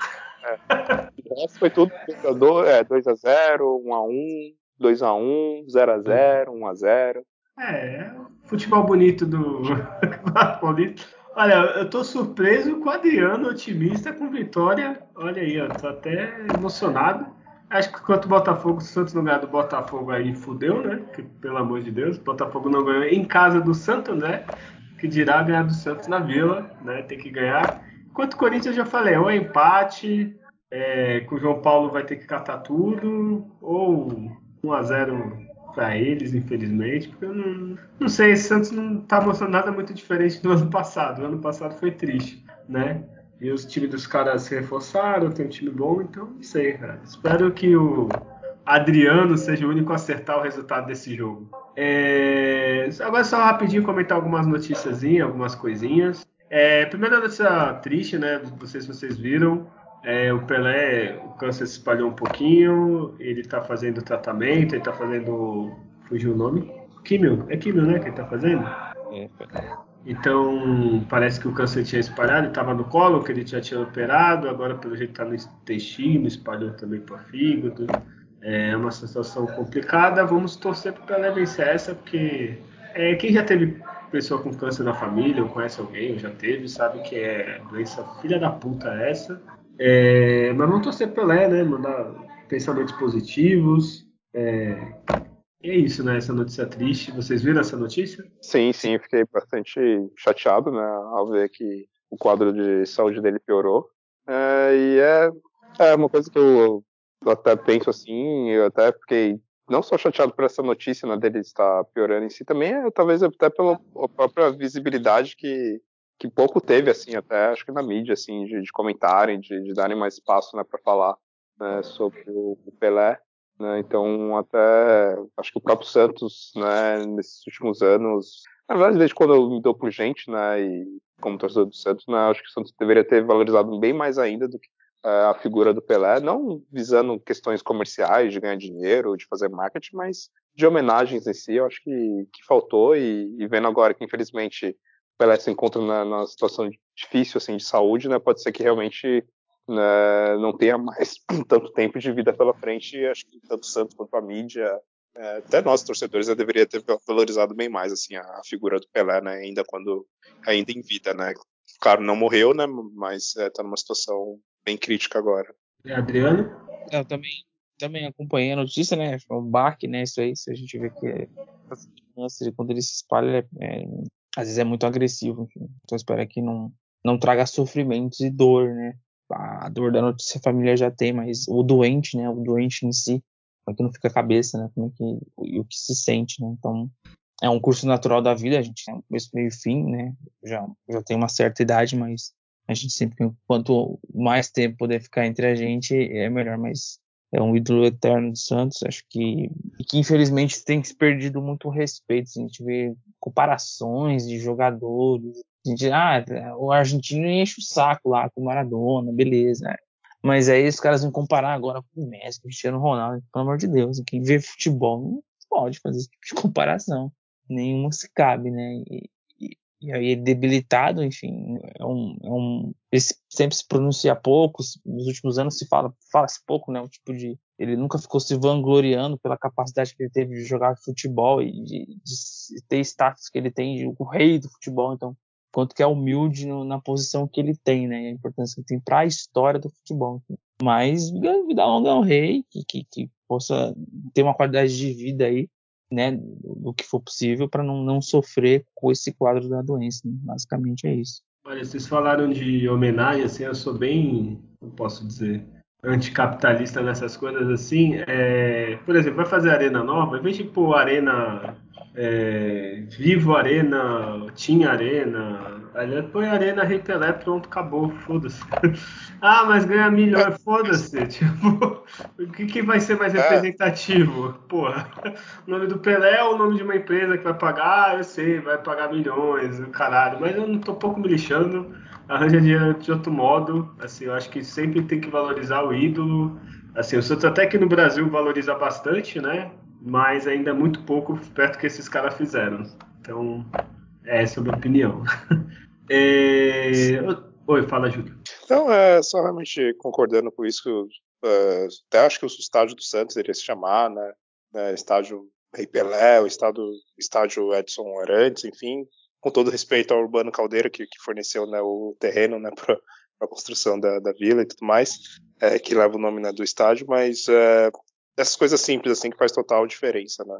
É. Foi tudo 2x0, 1x1, 2x1, 0x0, 1x0. É, futebol bonito do Paulista. Olha, eu tô surpreso com o Adriano, otimista com vitória. Olha aí, eu tô até emocionado. Acho que quanto o Botafogo, o Santos não ganhar do Botafogo aí, fudeu, né? Que, pelo amor de Deus, o Botafogo não ganhou em casa do Santos, né? Que dirá ganhar do Santos na Vila, né? Tem que ganhar. Enquanto o Corinthians, já falei, ou é empate, é, com o João Paulo vai ter que catar tudo, ou 1x0 para eles, infelizmente, porque eu não, não sei, esse Santos não tá mostrando nada muito diferente do ano passado. O ano passado foi triste, né? E os times dos caras se reforçaram, tem um time bom, então não sei, cara. Espero que o Adriano seja o único a acertar o resultado desse jogo. É... Agora só rapidinho comentar algumas notícias, algumas coisinhas. É... Primeira notícia triste, né? Não sei se vocês viram. É, o Pelé, o câncer se espalhou um pouquinho, ele tá fazendo tratamento, ele tá fazendo. Fugiu o nome? Químio, é químio, né? Que ele tá fazendo? É, então, parece que o câncer tinha espalhado, estava no colo, que ele já tinha operado, agora pelo jeito está no intestino, espalhou também para o fígado. É uma situação complicada. Vamos torcer para ela vencer essa, porque é, quem já teve pessoa com câncer na família, ou conhece alguém, ou já teve, sabe que é doença filha da puta essa. É, mas vamos torcer para ela, né? Mandar pensamentos positivos. É, é isso, né? Essa notícia triste. Vocês viram essa notícia? Sim, sim. Fiquei bastante chateado, né? Ao ver que o quadro de saúde dele piorou. É, e é, é uma coisa que eu, eu, até penso assim, eu até fiquei não só chateado por essa notícia né, dele estar piorando em si, também é, talvez até pela própria visibilidade que, que pouco teve, assim, até acho que na mídia, assim, de, de comentarem, de, de darem mais espaço né, para falar né, sobre o, o Pelé. Né? Então, até acho que o próprio Santos, né, nesses últimos anos, na verdade, desde quando eu me dou por gente, né, e como torcedor do Santos, né, acho que o Santos deveria ter valorizado bem mais ainda do que uh, a figura do Pelé, não visando questões comerciais, de ganhar dinheiro, de fazer marketing, mas de homenagens em si, eu acho que, que faltou, e, e vendo agora que, infelizmente, Pelé se encontra na, na situação difícil, assim, de saúde, né, pode ser que realmente né, não tenha mais tanto tempo de vida pela frente. E acho que tanto o Santos quanto a mídia, é, até nós torcedores, já deveria ter valorizado bem mais assim a, figura do Pelé, né, ainda quando ainda em vida, né. Claro, não morreu, né, mas está é, tá numa situação bem crítica agora. E Adriano? Eu também também acompanhei a notícia, né? Um baque, né? Isso aí, se a gente vê que é, quando ele se espalha, é, é, às vezes é muito agressivo. Enfim. Então espero que não, não traga sofrimentos e dor, né? a dor da notícia a família já tem, mas o doente, né, o doente em si, como é que não fica a cabeça, né, como é que, o, o que se sente, né, então é um curso natural da vida, a gente tem começo, meio e fim, né, já, já tem uma certa idade, mas A gente sempre, quanto mais tempo puder ficar entre a gente, é melhor, mas é um ídolo eterno do Santos, acho que, que infelizmente tem se perdido muito respeito, a gente vê comparações de jogadores, a gente, ah, o argentino enche o saco lá com o Maradona, beleza, mas aí os caras vão comparar agora com o Messi, com o Cristiano Ronaldo, pelo amor de Deus, quem vê futebol não pode fazer esse tipo de comparação, nenhuma se cabe, né, e, e aí é debilitado, enfim, é um, é um, ele sempre se pronuncia pouco, nos últimos anos se fala, fala-se pouco, né, um tipo de, ele nunca ficou se vangloriando pela capacidade que ele teve de jogar futebol e de, de ter status que ele tem, de, o rei do futebol, então, quanto que é humilde no, na posição que ele tem, né, a importância que ele tem para a história do futebol. Mas vida longa é um rei que, que, que possa ter uma qualidade de vida aí né, do que for possível para não, não sofrer com esse quadro da doença. Né? Basicamente é isso. Olha, vocês falaram de homenagem, assim, eu sou bem, não posso dizer, anticapitalista nessas coisas assim. É, por exemplo, vai fazer arena nova, em vez de pôr arena é, Vivo Arena, Team Arena, Aliás, põe Arena Rei Pelé, pronto, acabou, foda-se. ah, mas ganha milhões, foda-se. Tipo, o que, que vai ser mais é. representativo? Porra, o nome do Pelé é o nome de uma empresa que vai pagar, eu sei, vai pagar milhões, caralho, mas eu não tô pouco me lixando, arranja dinheiro de outro modo, assim, eu acho que sempre tem que valorizar o ídolo, assim, o Santos até que no Brasil valoriza bastante, né, mas ainda é muito pouco perto que esses caras fizeram, então... Essa é a minha opinião. É... Oi, fala, Júlio. Não, é só realmente concordando com isso. Uh, até acho que o estádio do Santos iria se chamar, né? né estádio Rei Pelé, o estádio, estádio Edson Arantes, enfim, com todo respeito ao Urbano Caldeira, que, que forneceu né, o terreno né, para a construção da, da, vila e tudo mais, é, que leva o nome né, do estádio, mas é, essas coisas simples assim que faz total diferença, né?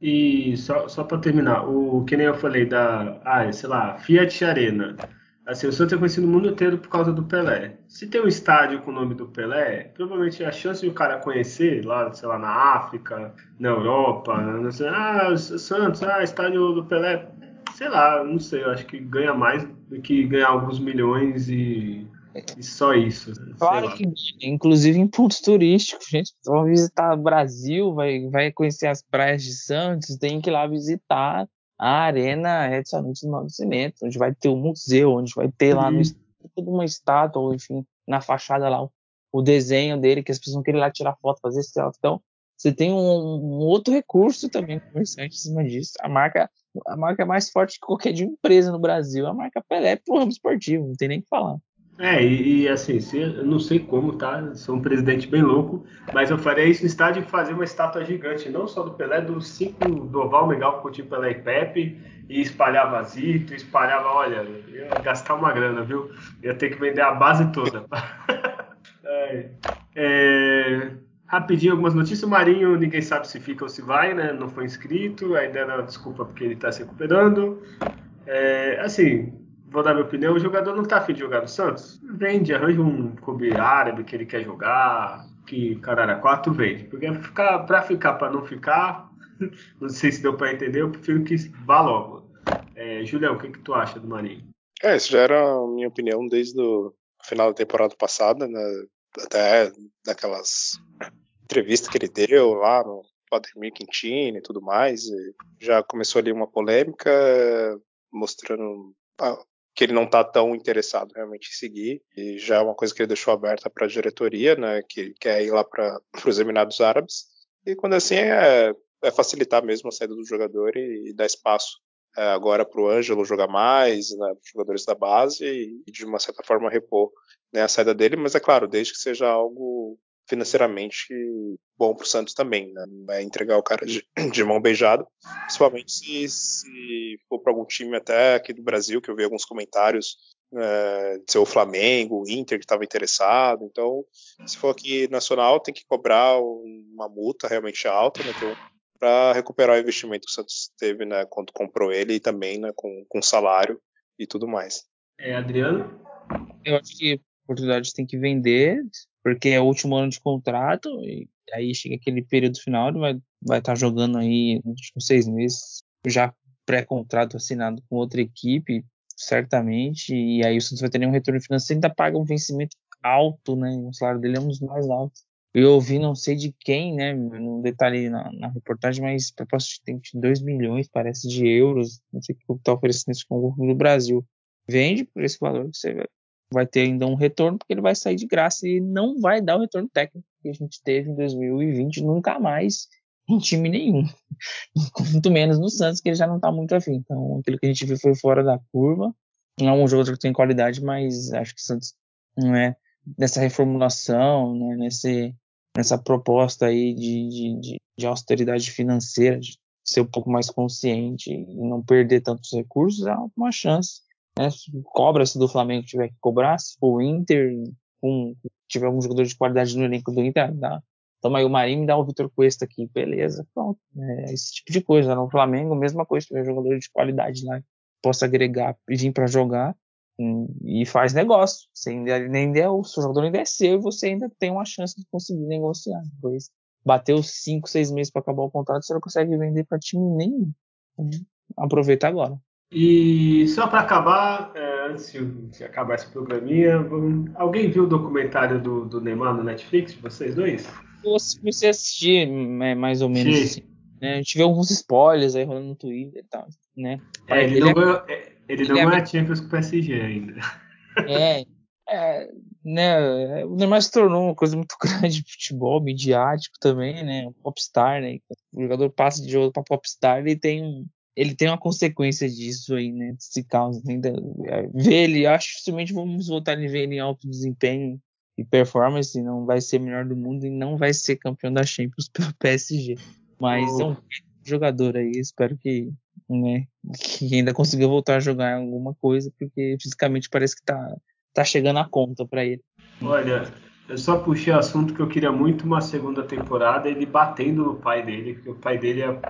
E só, só para terminar, o que nem eu falei da, ah, sei lá, Fiat Arena. Assim, o Santos é conhecido no mundo inteiro por causa do Pelé. Se tem um estádio com o nome do Pelé, provavelmente a chance de o cara conhecer lá, sei lá, na África, na Europa, sei, ah, Santos, ah, estádio do Pelé, sei lá, não sei, eu acho que ganha mais do que ganhar alguns milhões e e só isso. Claro que, inclusive em pontos turísticos, gente. Vão visitar o Brasil, vai, vai conhecer as praias de Santos, tem que ir lá visitar a Arena Edson do Nascimento, onde vai ter o um museu, onde vai ter lá no toda uma estátua, ou enfim, na fachada lá, o desenho dele, que as pessoas vão querer lá tirar foto, fazer selfie. Então, você tem um, um, outro recurso também comerciante em cima disso. A marca, a marca é mais forte que qualquer de empresa no Brasil. A marca Pelé é pro ramo esportivo, não tem nem o que falar. É, e, e, assim, se, eu não sei como, tá? Sou um presidente bem louco, mas eu faria isso no estádio e fazer uma estátua gigante, não só do Pelé, dos cinco do Oval Legal que eu Pelé e Pepe, e espalhava Zito, espalhava, olha, ia gastar uma grana, viu? Ia ter que vender a base toda. é, é, rapidinho, algumas notícias. O Marinho, ninguém sabe se fica ou se vai, né? Não foi inscrito, ainda era desculpa porque ele tá se recuperando. É, assim, vou dar minha opinião, o jogador não tá afim de jogar no Santos, vende, arranja um clube árabe que ele quer jogar, que caralho, quatro vende. Porque ficar, pra ficar, pra não ficar, não sei se deu pra entender, eu prefiro que vá logo. É, Julião, o que, que tu acha do Marinho? É, isso já era a minha opinião desde o final da temporada passada, né? Até daquelas entrevistas que ele deu lá no Vladimir Quintini e tudo mais. E já começou ali uma polêmica mostrando que ele não está tão interessado realmente em seguir, e já é uma coisa que ele deixou aberta para a diretoria, né, que quer ir lá para os Emirados Árabes, e quando assim é, é, facilitar mesmo a saída do jogador e, e dar espaço é, agora para o Ângelo jogar mais, né, os jogadores da base, e de uma certa forma repor né, a saída dele, mas é claro, desde que seja algo financeiramente bom para o Santos também, né? Não vai entregar o cara de, de mão beijada, principalmente se, se for para algum time até aqui do Brasil, que eu vi alguns comentários é, de ser o Flamengo, o Inter que estava interessado. Então, se for aqui nacional, tem que cobrar uma multa realmente alta, né? Para recuperar o investimento que o Santos teve, né? Quando comprou ele e também, né? Com, com salário e tudo mais. É, Adriano? Eu acho que a oportunidade tem que vender, porque é o último ano de contrato, e aí chega aquele período final, ele vai vai estar tá jogando aí uns seis meses, já pré-contrato assinado com outra equipe, certamente, e aí o Santos vai ter nenhum retorno financeiro, ainda paga um vencimento alto, né? O salário dele é um dos mais altos. Eu ouvi, não sei de quem, né? Não detalhei na, na reportagem, mas proposta de 2 milhões, parece, de euros. Não sei o que está oferecendo esse concurso no Brasil. Vende por esse valor que você vai ter ainda um retorno, porque ele vai sair de graça e não vai dar o retorno técnico que a gente teve em 2020, nunca mais em time nenhum. Muito menos no Santos, que ele já não está muito afim. Então, aquilo que a gente viu foi fora da curva. Não é um jogador que tem qualidade, mas acho que o Santos não é nessa reformulação, né, nesse, nessa proposta aí de, de, de, de austeridade financeira, de ser um pouco mais consciente e não perder tantos recursos, é uma chance. Né? Cobra-se do Flamengo tiver que cobrar, se for o Inter, um, tiver algum jogador de qualidade no elenco do Inter, dá. Toma aí o Marinho e dá o Vitor Cuesta aqui, beleza, pronto. É esse tipo de coisa. No Flamengo, mesma coisa, tiver jogador de qualidade lá, possa agregar e vir para jogar, e faz negócio. Você ainda, ainda é, o seu jogador ainda é seu e você ainda tem uma chance de conseguir negociar. Depois bateu 5, 6 meses para acabar o contrato, você não consegue vender para time nenhum. Então, aproveita agora. E só para acabar, é, antes de acabar esse programinha, vamos... alguém viu o documentário do, do Neymar no Netflix, de vocês dois? Eu comecei a assistir, é, mais ou menos. Assim, né? A gente vê alguns spoilers aí rolando no Twitter e tal, né? É, ele, ele, não é... ganhou, é, ele, ele não ganhou a Champions com o PSG ainda. É, é, né, o Neymar se tornou uma coisa muito grande de futebol, midiático também, né, um popstar, né, o jogador passa de jogo para popstar, ele tem ele tem uma consequência disso aí, né, desse caos, ainda é, ver ele, acho que dificilmente vamos voltar a ver ele em alto desempenho e performance, não vai ser melhor do mundo e não vai ser campeão da Champions pelo PSG, mas oh. é um jogador aí, espero que né, que ainda conseguiu voltar a jogar alguma coisa, porque fisicamente parece que tá, tá chegando a conta para ele. Olha, eu só puxei assunto que eu queria muito uma segunda temporada, ele batendo no pai dele, porque o pai dele é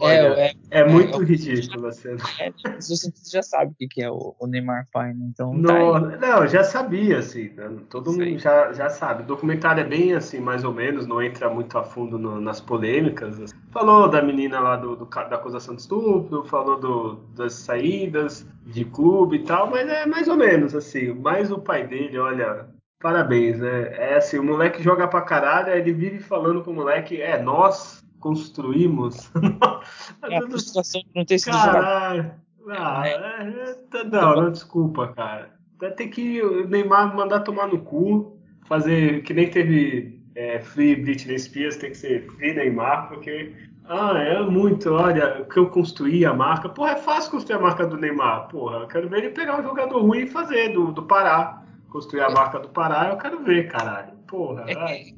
Olha, é, é, é, muito é, ridículo a cena. É, você já sabe o que é o, o Neymar Fine, então. No, tá não, já sabia, assim. Né? Todo mundo já, já sabe. O documentário é bem assim, mais ou menos, não entra muito a fundo no, nas polêmicas. Assim. Falou da menina lá do, do, da acusação de estupro, falou do, das saídas de clube e tal, mas é mais ou menos assim. Mas o pai dele, olha, parabéns, né? É assim, o moleque joga pra caralho, ele vive falando com o moleque, é nós construímos. É a frustração de não ter sido Caralho. Ah, é, é, não, não, desculpa, cara. Tem que o Neymar mandar tomar no cu, fazer que nem teve é, Free Britney Spears, tem que ser Free Neymar, porque ah, é muito, olha, que eu construí a marca. Porra, é fácil construir a marca do Neymar. Porra, eu quero ver ele pegar um jogador ruim e fazer do, do Pará. Construir a marca do Pará, eu quero ver, caralho. Porra, é,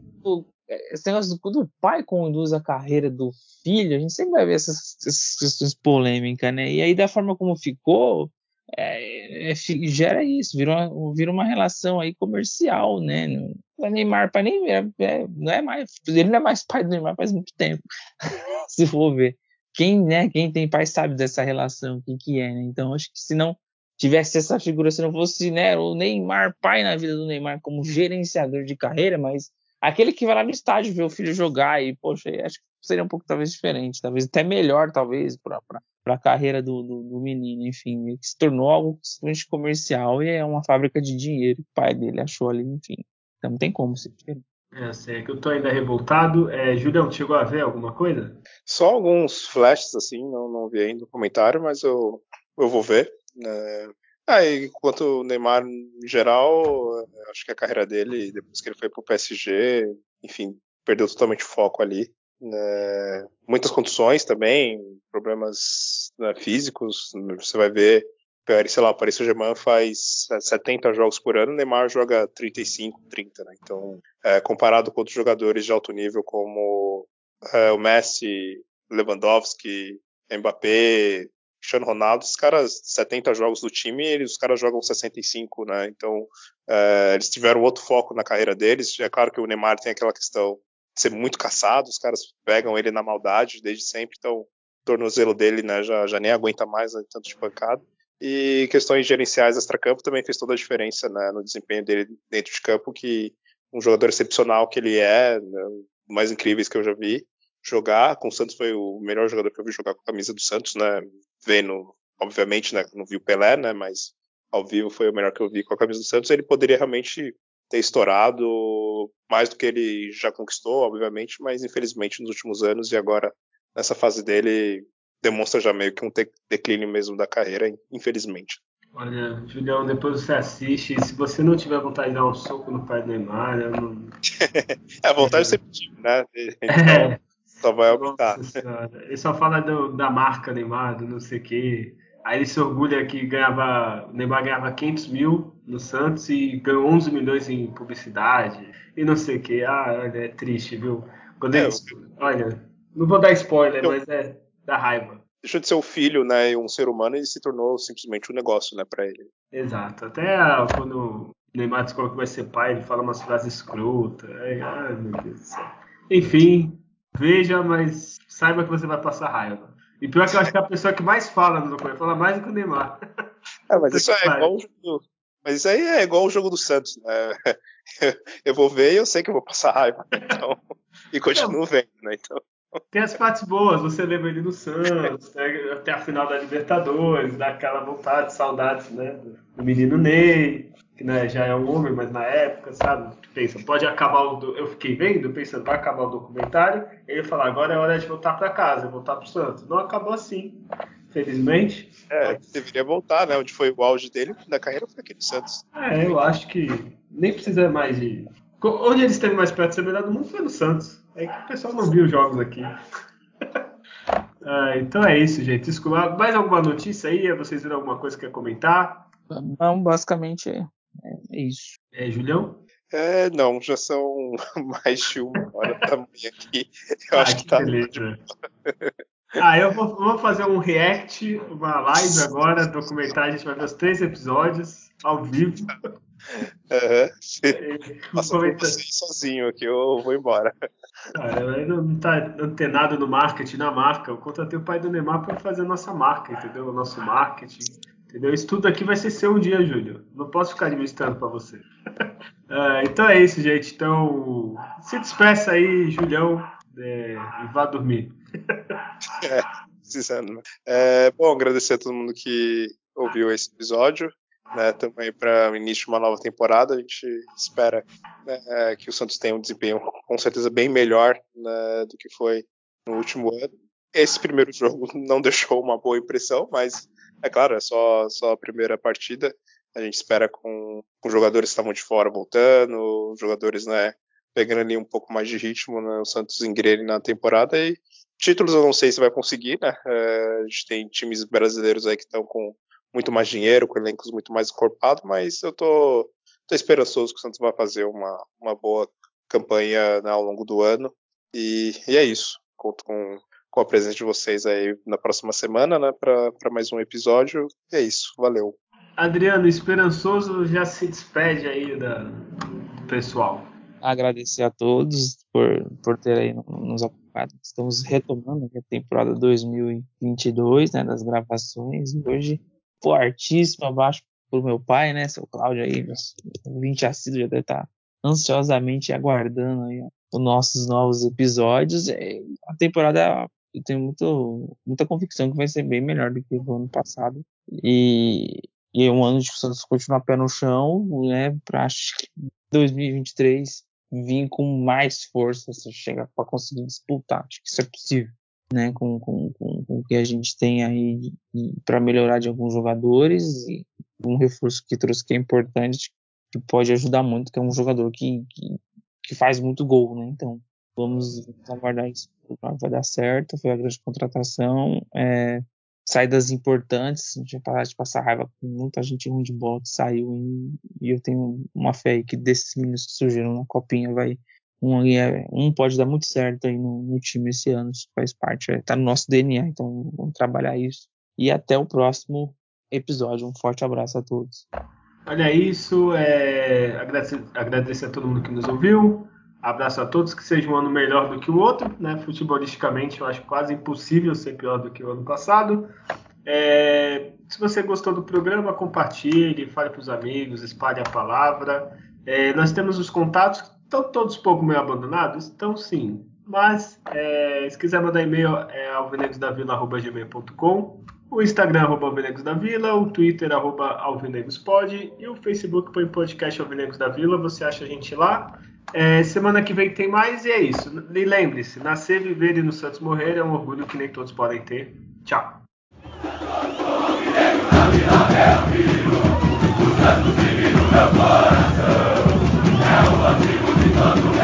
esse negócio do, do pai conduz a carreira do filho, a gente sempre vai ver essas, essas questões polêmicas, né? E aí, da forma como ficou, é, é, gera isso, vira uma, vira uma relação aí comercial, né? O é Neymar pai nem é, é, não é mais, ele não é mais pai do Neymar faz muito tempo, se for ver. Quem, né, quem tem pai sabe dessa relação, o que, que é, né? Então, acho que se não tivesse essa figura, se não fosse né, o Neymar pai na vida do Neymar como gerenciador de carreira, mas aquele que vai lá no estádio ver o filho jogar e, poxa, acho que seria um pouco talvez diferente, talvez até melhor, talvez, para a carreira do, do, do, menino, enfim, que se tornou algo simplesmente comercial e é uma fábrica de dinheiro que o pai dele achou ali, enfim. Então não tem como ser diferente. É, sei é que eu tô ainda revoltado. É, Julião, chegou a ver alguma coisa? Só alguns flashes, assim, não, não vi ainda no comentário, mas eu, eu vou ver. É, ah, e quanto o Neymar em geral, acho que a carreira dele, depois que ele foi pro PSG, enfim, perdeu totalmente o foco ali. Né? Muitas condições também, problemas né, físicos. Você vai ver, sei lá, o Paris Saint-Germain faz 70 jogos por ano, o Neymar joga 35, 30, né? Então, é, comparado com outros jogadores de alto nível como é, o Messi, Lewandowski, Mbappé, Cristiano Ronaldo, os caras, 70 jogos do time, eles, os caras jogam 65, né? Então, é, eles tiveram outro foco na carreira deles. É claro que o Neymar tem aquela questão de ser muito caçado, os caras pegam ele na maldade desde sempre, então o tornozelo dele né, já, já nem aguenta mais né, tanto de pancada. E questões gerenciais extra-campo também fez toda a diferença né, no desempenho dele dentro de campo, que um jogador excepcional que ele é, né, mais incríveis que eu já vi jogar. Com o Santos foi o melhor jogador que eu vi jogar com a camisa do Santos, né? Vendo, obviamente, né? Não vi o Pelé, né? Mas ao vivo foi o melhor que eu vi com a camisa do Santos. Ele poderia realmente ter estourado mais do que ele já conquistou, obviamente, mas infelizmente nos últimos anos e agora nessa fase dele demonstra já meio que um declínio mesmo da carreira, infelizmente. Olha, Julião, depois você assiste. Se você não tiver vontade de dar um soco no pai do Neymar, eu não. é, a vontade é. sempre tive, né? Então, é. Só vai. Ele só fala do, da marca Neymar, do não sei o quê. Aí ele se orgulha que ganhava, o Neymar ganhava 500 mil no Santos e ganhou 11 milhões em publicidade e não sei o que. Ah, olha, é triste, viu? Quando é, ele, olha, não vou dar spoiler, eu, mas é da raiva. Deixou de ser o filho, né, um ser humano e se tornou simplesmente um negócio, né, para ele. Exato. Até quando o Neymar descobre que vai ser pai, ele fala umas frases escrotas. ai, meu Deus do céu. Enfim, veja, mas saiba que você vai passar raiva. E pior que eu acho que é a pessoa que mais fala no documento, fala mais do que o Neymar. É, mas isso é igual o jogo, mas isso aí é igual o jogo do Santos. Né? Eu vou ver e eu sei que eu vou passar raiva. Então, e continuo vendo, né? Então. Tem as partes boas, você lembra ele no Santos, né? até a final da Libertadores, dá aquela vontade, saudades, né? Do menino Ney, que né, já é um homem, mas na época, sabe? Pensa, pode acabar o. Eu fiquei vendo, pensando, vai acabar o documentário, ele falar, agora é hora de voltar para casa, voltar pro Santos. Não acabou assim, felizmente. É, deveria voltar, né? Onde foi o auge dele da carreira foi aqui no Santos. É, eu acho que nem precisa mais de. Onde ele esteve mais perto de ser melhor do mundo foi no Santos. É que o pessoal não viu os jogos aqui. ah, então é isso, gente. Desculpa. Mais alguma notícia aí? Vocês viram alguma coisa que quer comentar? Não, basicamente é, isso. É, Julião? É, não, já são mais de uma hora da manhã aqui. Eu ah, acho que, que tá. Beleza. Ah, eu vou, vou, fazer um react, uma live agora, documentar, a gente vai ver os três episódios ao vivo. Uhum. Por você sozinho aqui, eu vou embora. Cara, não, não tá antenado no marketing, na marca. Eu contratei o pai do Neymar para fazer a nossa marca, entendeu? O nosso marketing. Entendeu? Isso tudo aqui vai ser seu dia, Júlio. Não posso ficar administrando para você. uh, então é isso, gente. Então, se despeça aí, Julião, é, e vá dormir. precisando. Né? É, bom, agradecer a todo mundo que ouviu esse episódio né, também para o início de uma nova temporada. A gente espera né, é, que o Santos tenha um desempenho com certeza bem melhor né, do que foi no último ano. Esse primeiro jogo não deixou uma boa impressão, mas é claro, é só, só a primeira partida. A gente espera com, com jogadores que estavam de fora voltando, jogadores né, pegando ali um pouco mais de ritmo, né, o Santos engrenando na temporada e títulos eu não sei se vai conseguir, né? É, a gente tem times brasileiros aí que estão com muito mais dinheiro, com elencos muito mais encorpados, mas eu tô, tô esperançoso que o Santos vai fazer uma, uma boa campanha né, ao longo do ano. E, e, é isso. Conto com, com a presença de vocês aí na próxima semana, né, para mais um episódio. E é isso. Valeu. Adriano, esperançoso já se despede aí da, do pessoal. Agradecer a todos por, por terem nos acompanhado. Estamos retomando a temporada 2022, né, das gravações. E hoje fortíssimo abaixo pro meu pai, né? Seu Cláudio aí, ouvinte assíduo, já deve estar ansiosamente aguardando aí os nossos novos episódios. A temporada eu tenho muito, muita convicção que vai ser bem melhor do que o ano passado. E, e é um ano de Santos continuar pé no chão, né? Para 2023 vir com mais força, se chegar para conseguir disputar. Acho que isso é possível né, com, com, com, com o que a gente tem aí para melhorar de alguns jogadores e um reforço que trouxe que é importante, que pode ajudar muito, que é um jogador que, que, que faz muito gol, né? Então vamos, aguardar isso, vai dar certo, foi a grande contratação, é, saídas importantes, a gente vai parar de passar raiva com muita gente ruim de bola que saiu e, eu tenho uma fé aí que desses meninos que surgiram na copinha vai um, é, um pode dar muito certo aí no, no time esse ano, isso faz parte, está é, no nosso DNA, então vamos trabalhar isso. E até o próximo episódio. Um forte abraço a todos. Olha isso, é, agradecer a todo mundo que nos ouviu. Abraço a todos, que seja um ano melhor do que o outro, né? Futebolisticamente, eu acho quase impossível ser pior do que o ano passado. É, se você gostou do programa, compartilhe, fale para os amigos, espalhe a palavra. É, nós temos os contatos Estão todos um pouco meio abandonados? Então, sim. Mas, é, se quiser mandar e-mail, é alvinegosdavila.gmail.com o Instagram, arroba Alvinegos da Vila, o Twitter, arroba Alvinegospod e o Facebook põe podcast Alvinegos da Vila, você acha a gente lá. É, semana que vem tem mais e é isso. E lembre-se, nascer, viver e no Santos morrer é um orgulho que nem todos podem ter. Tchau. É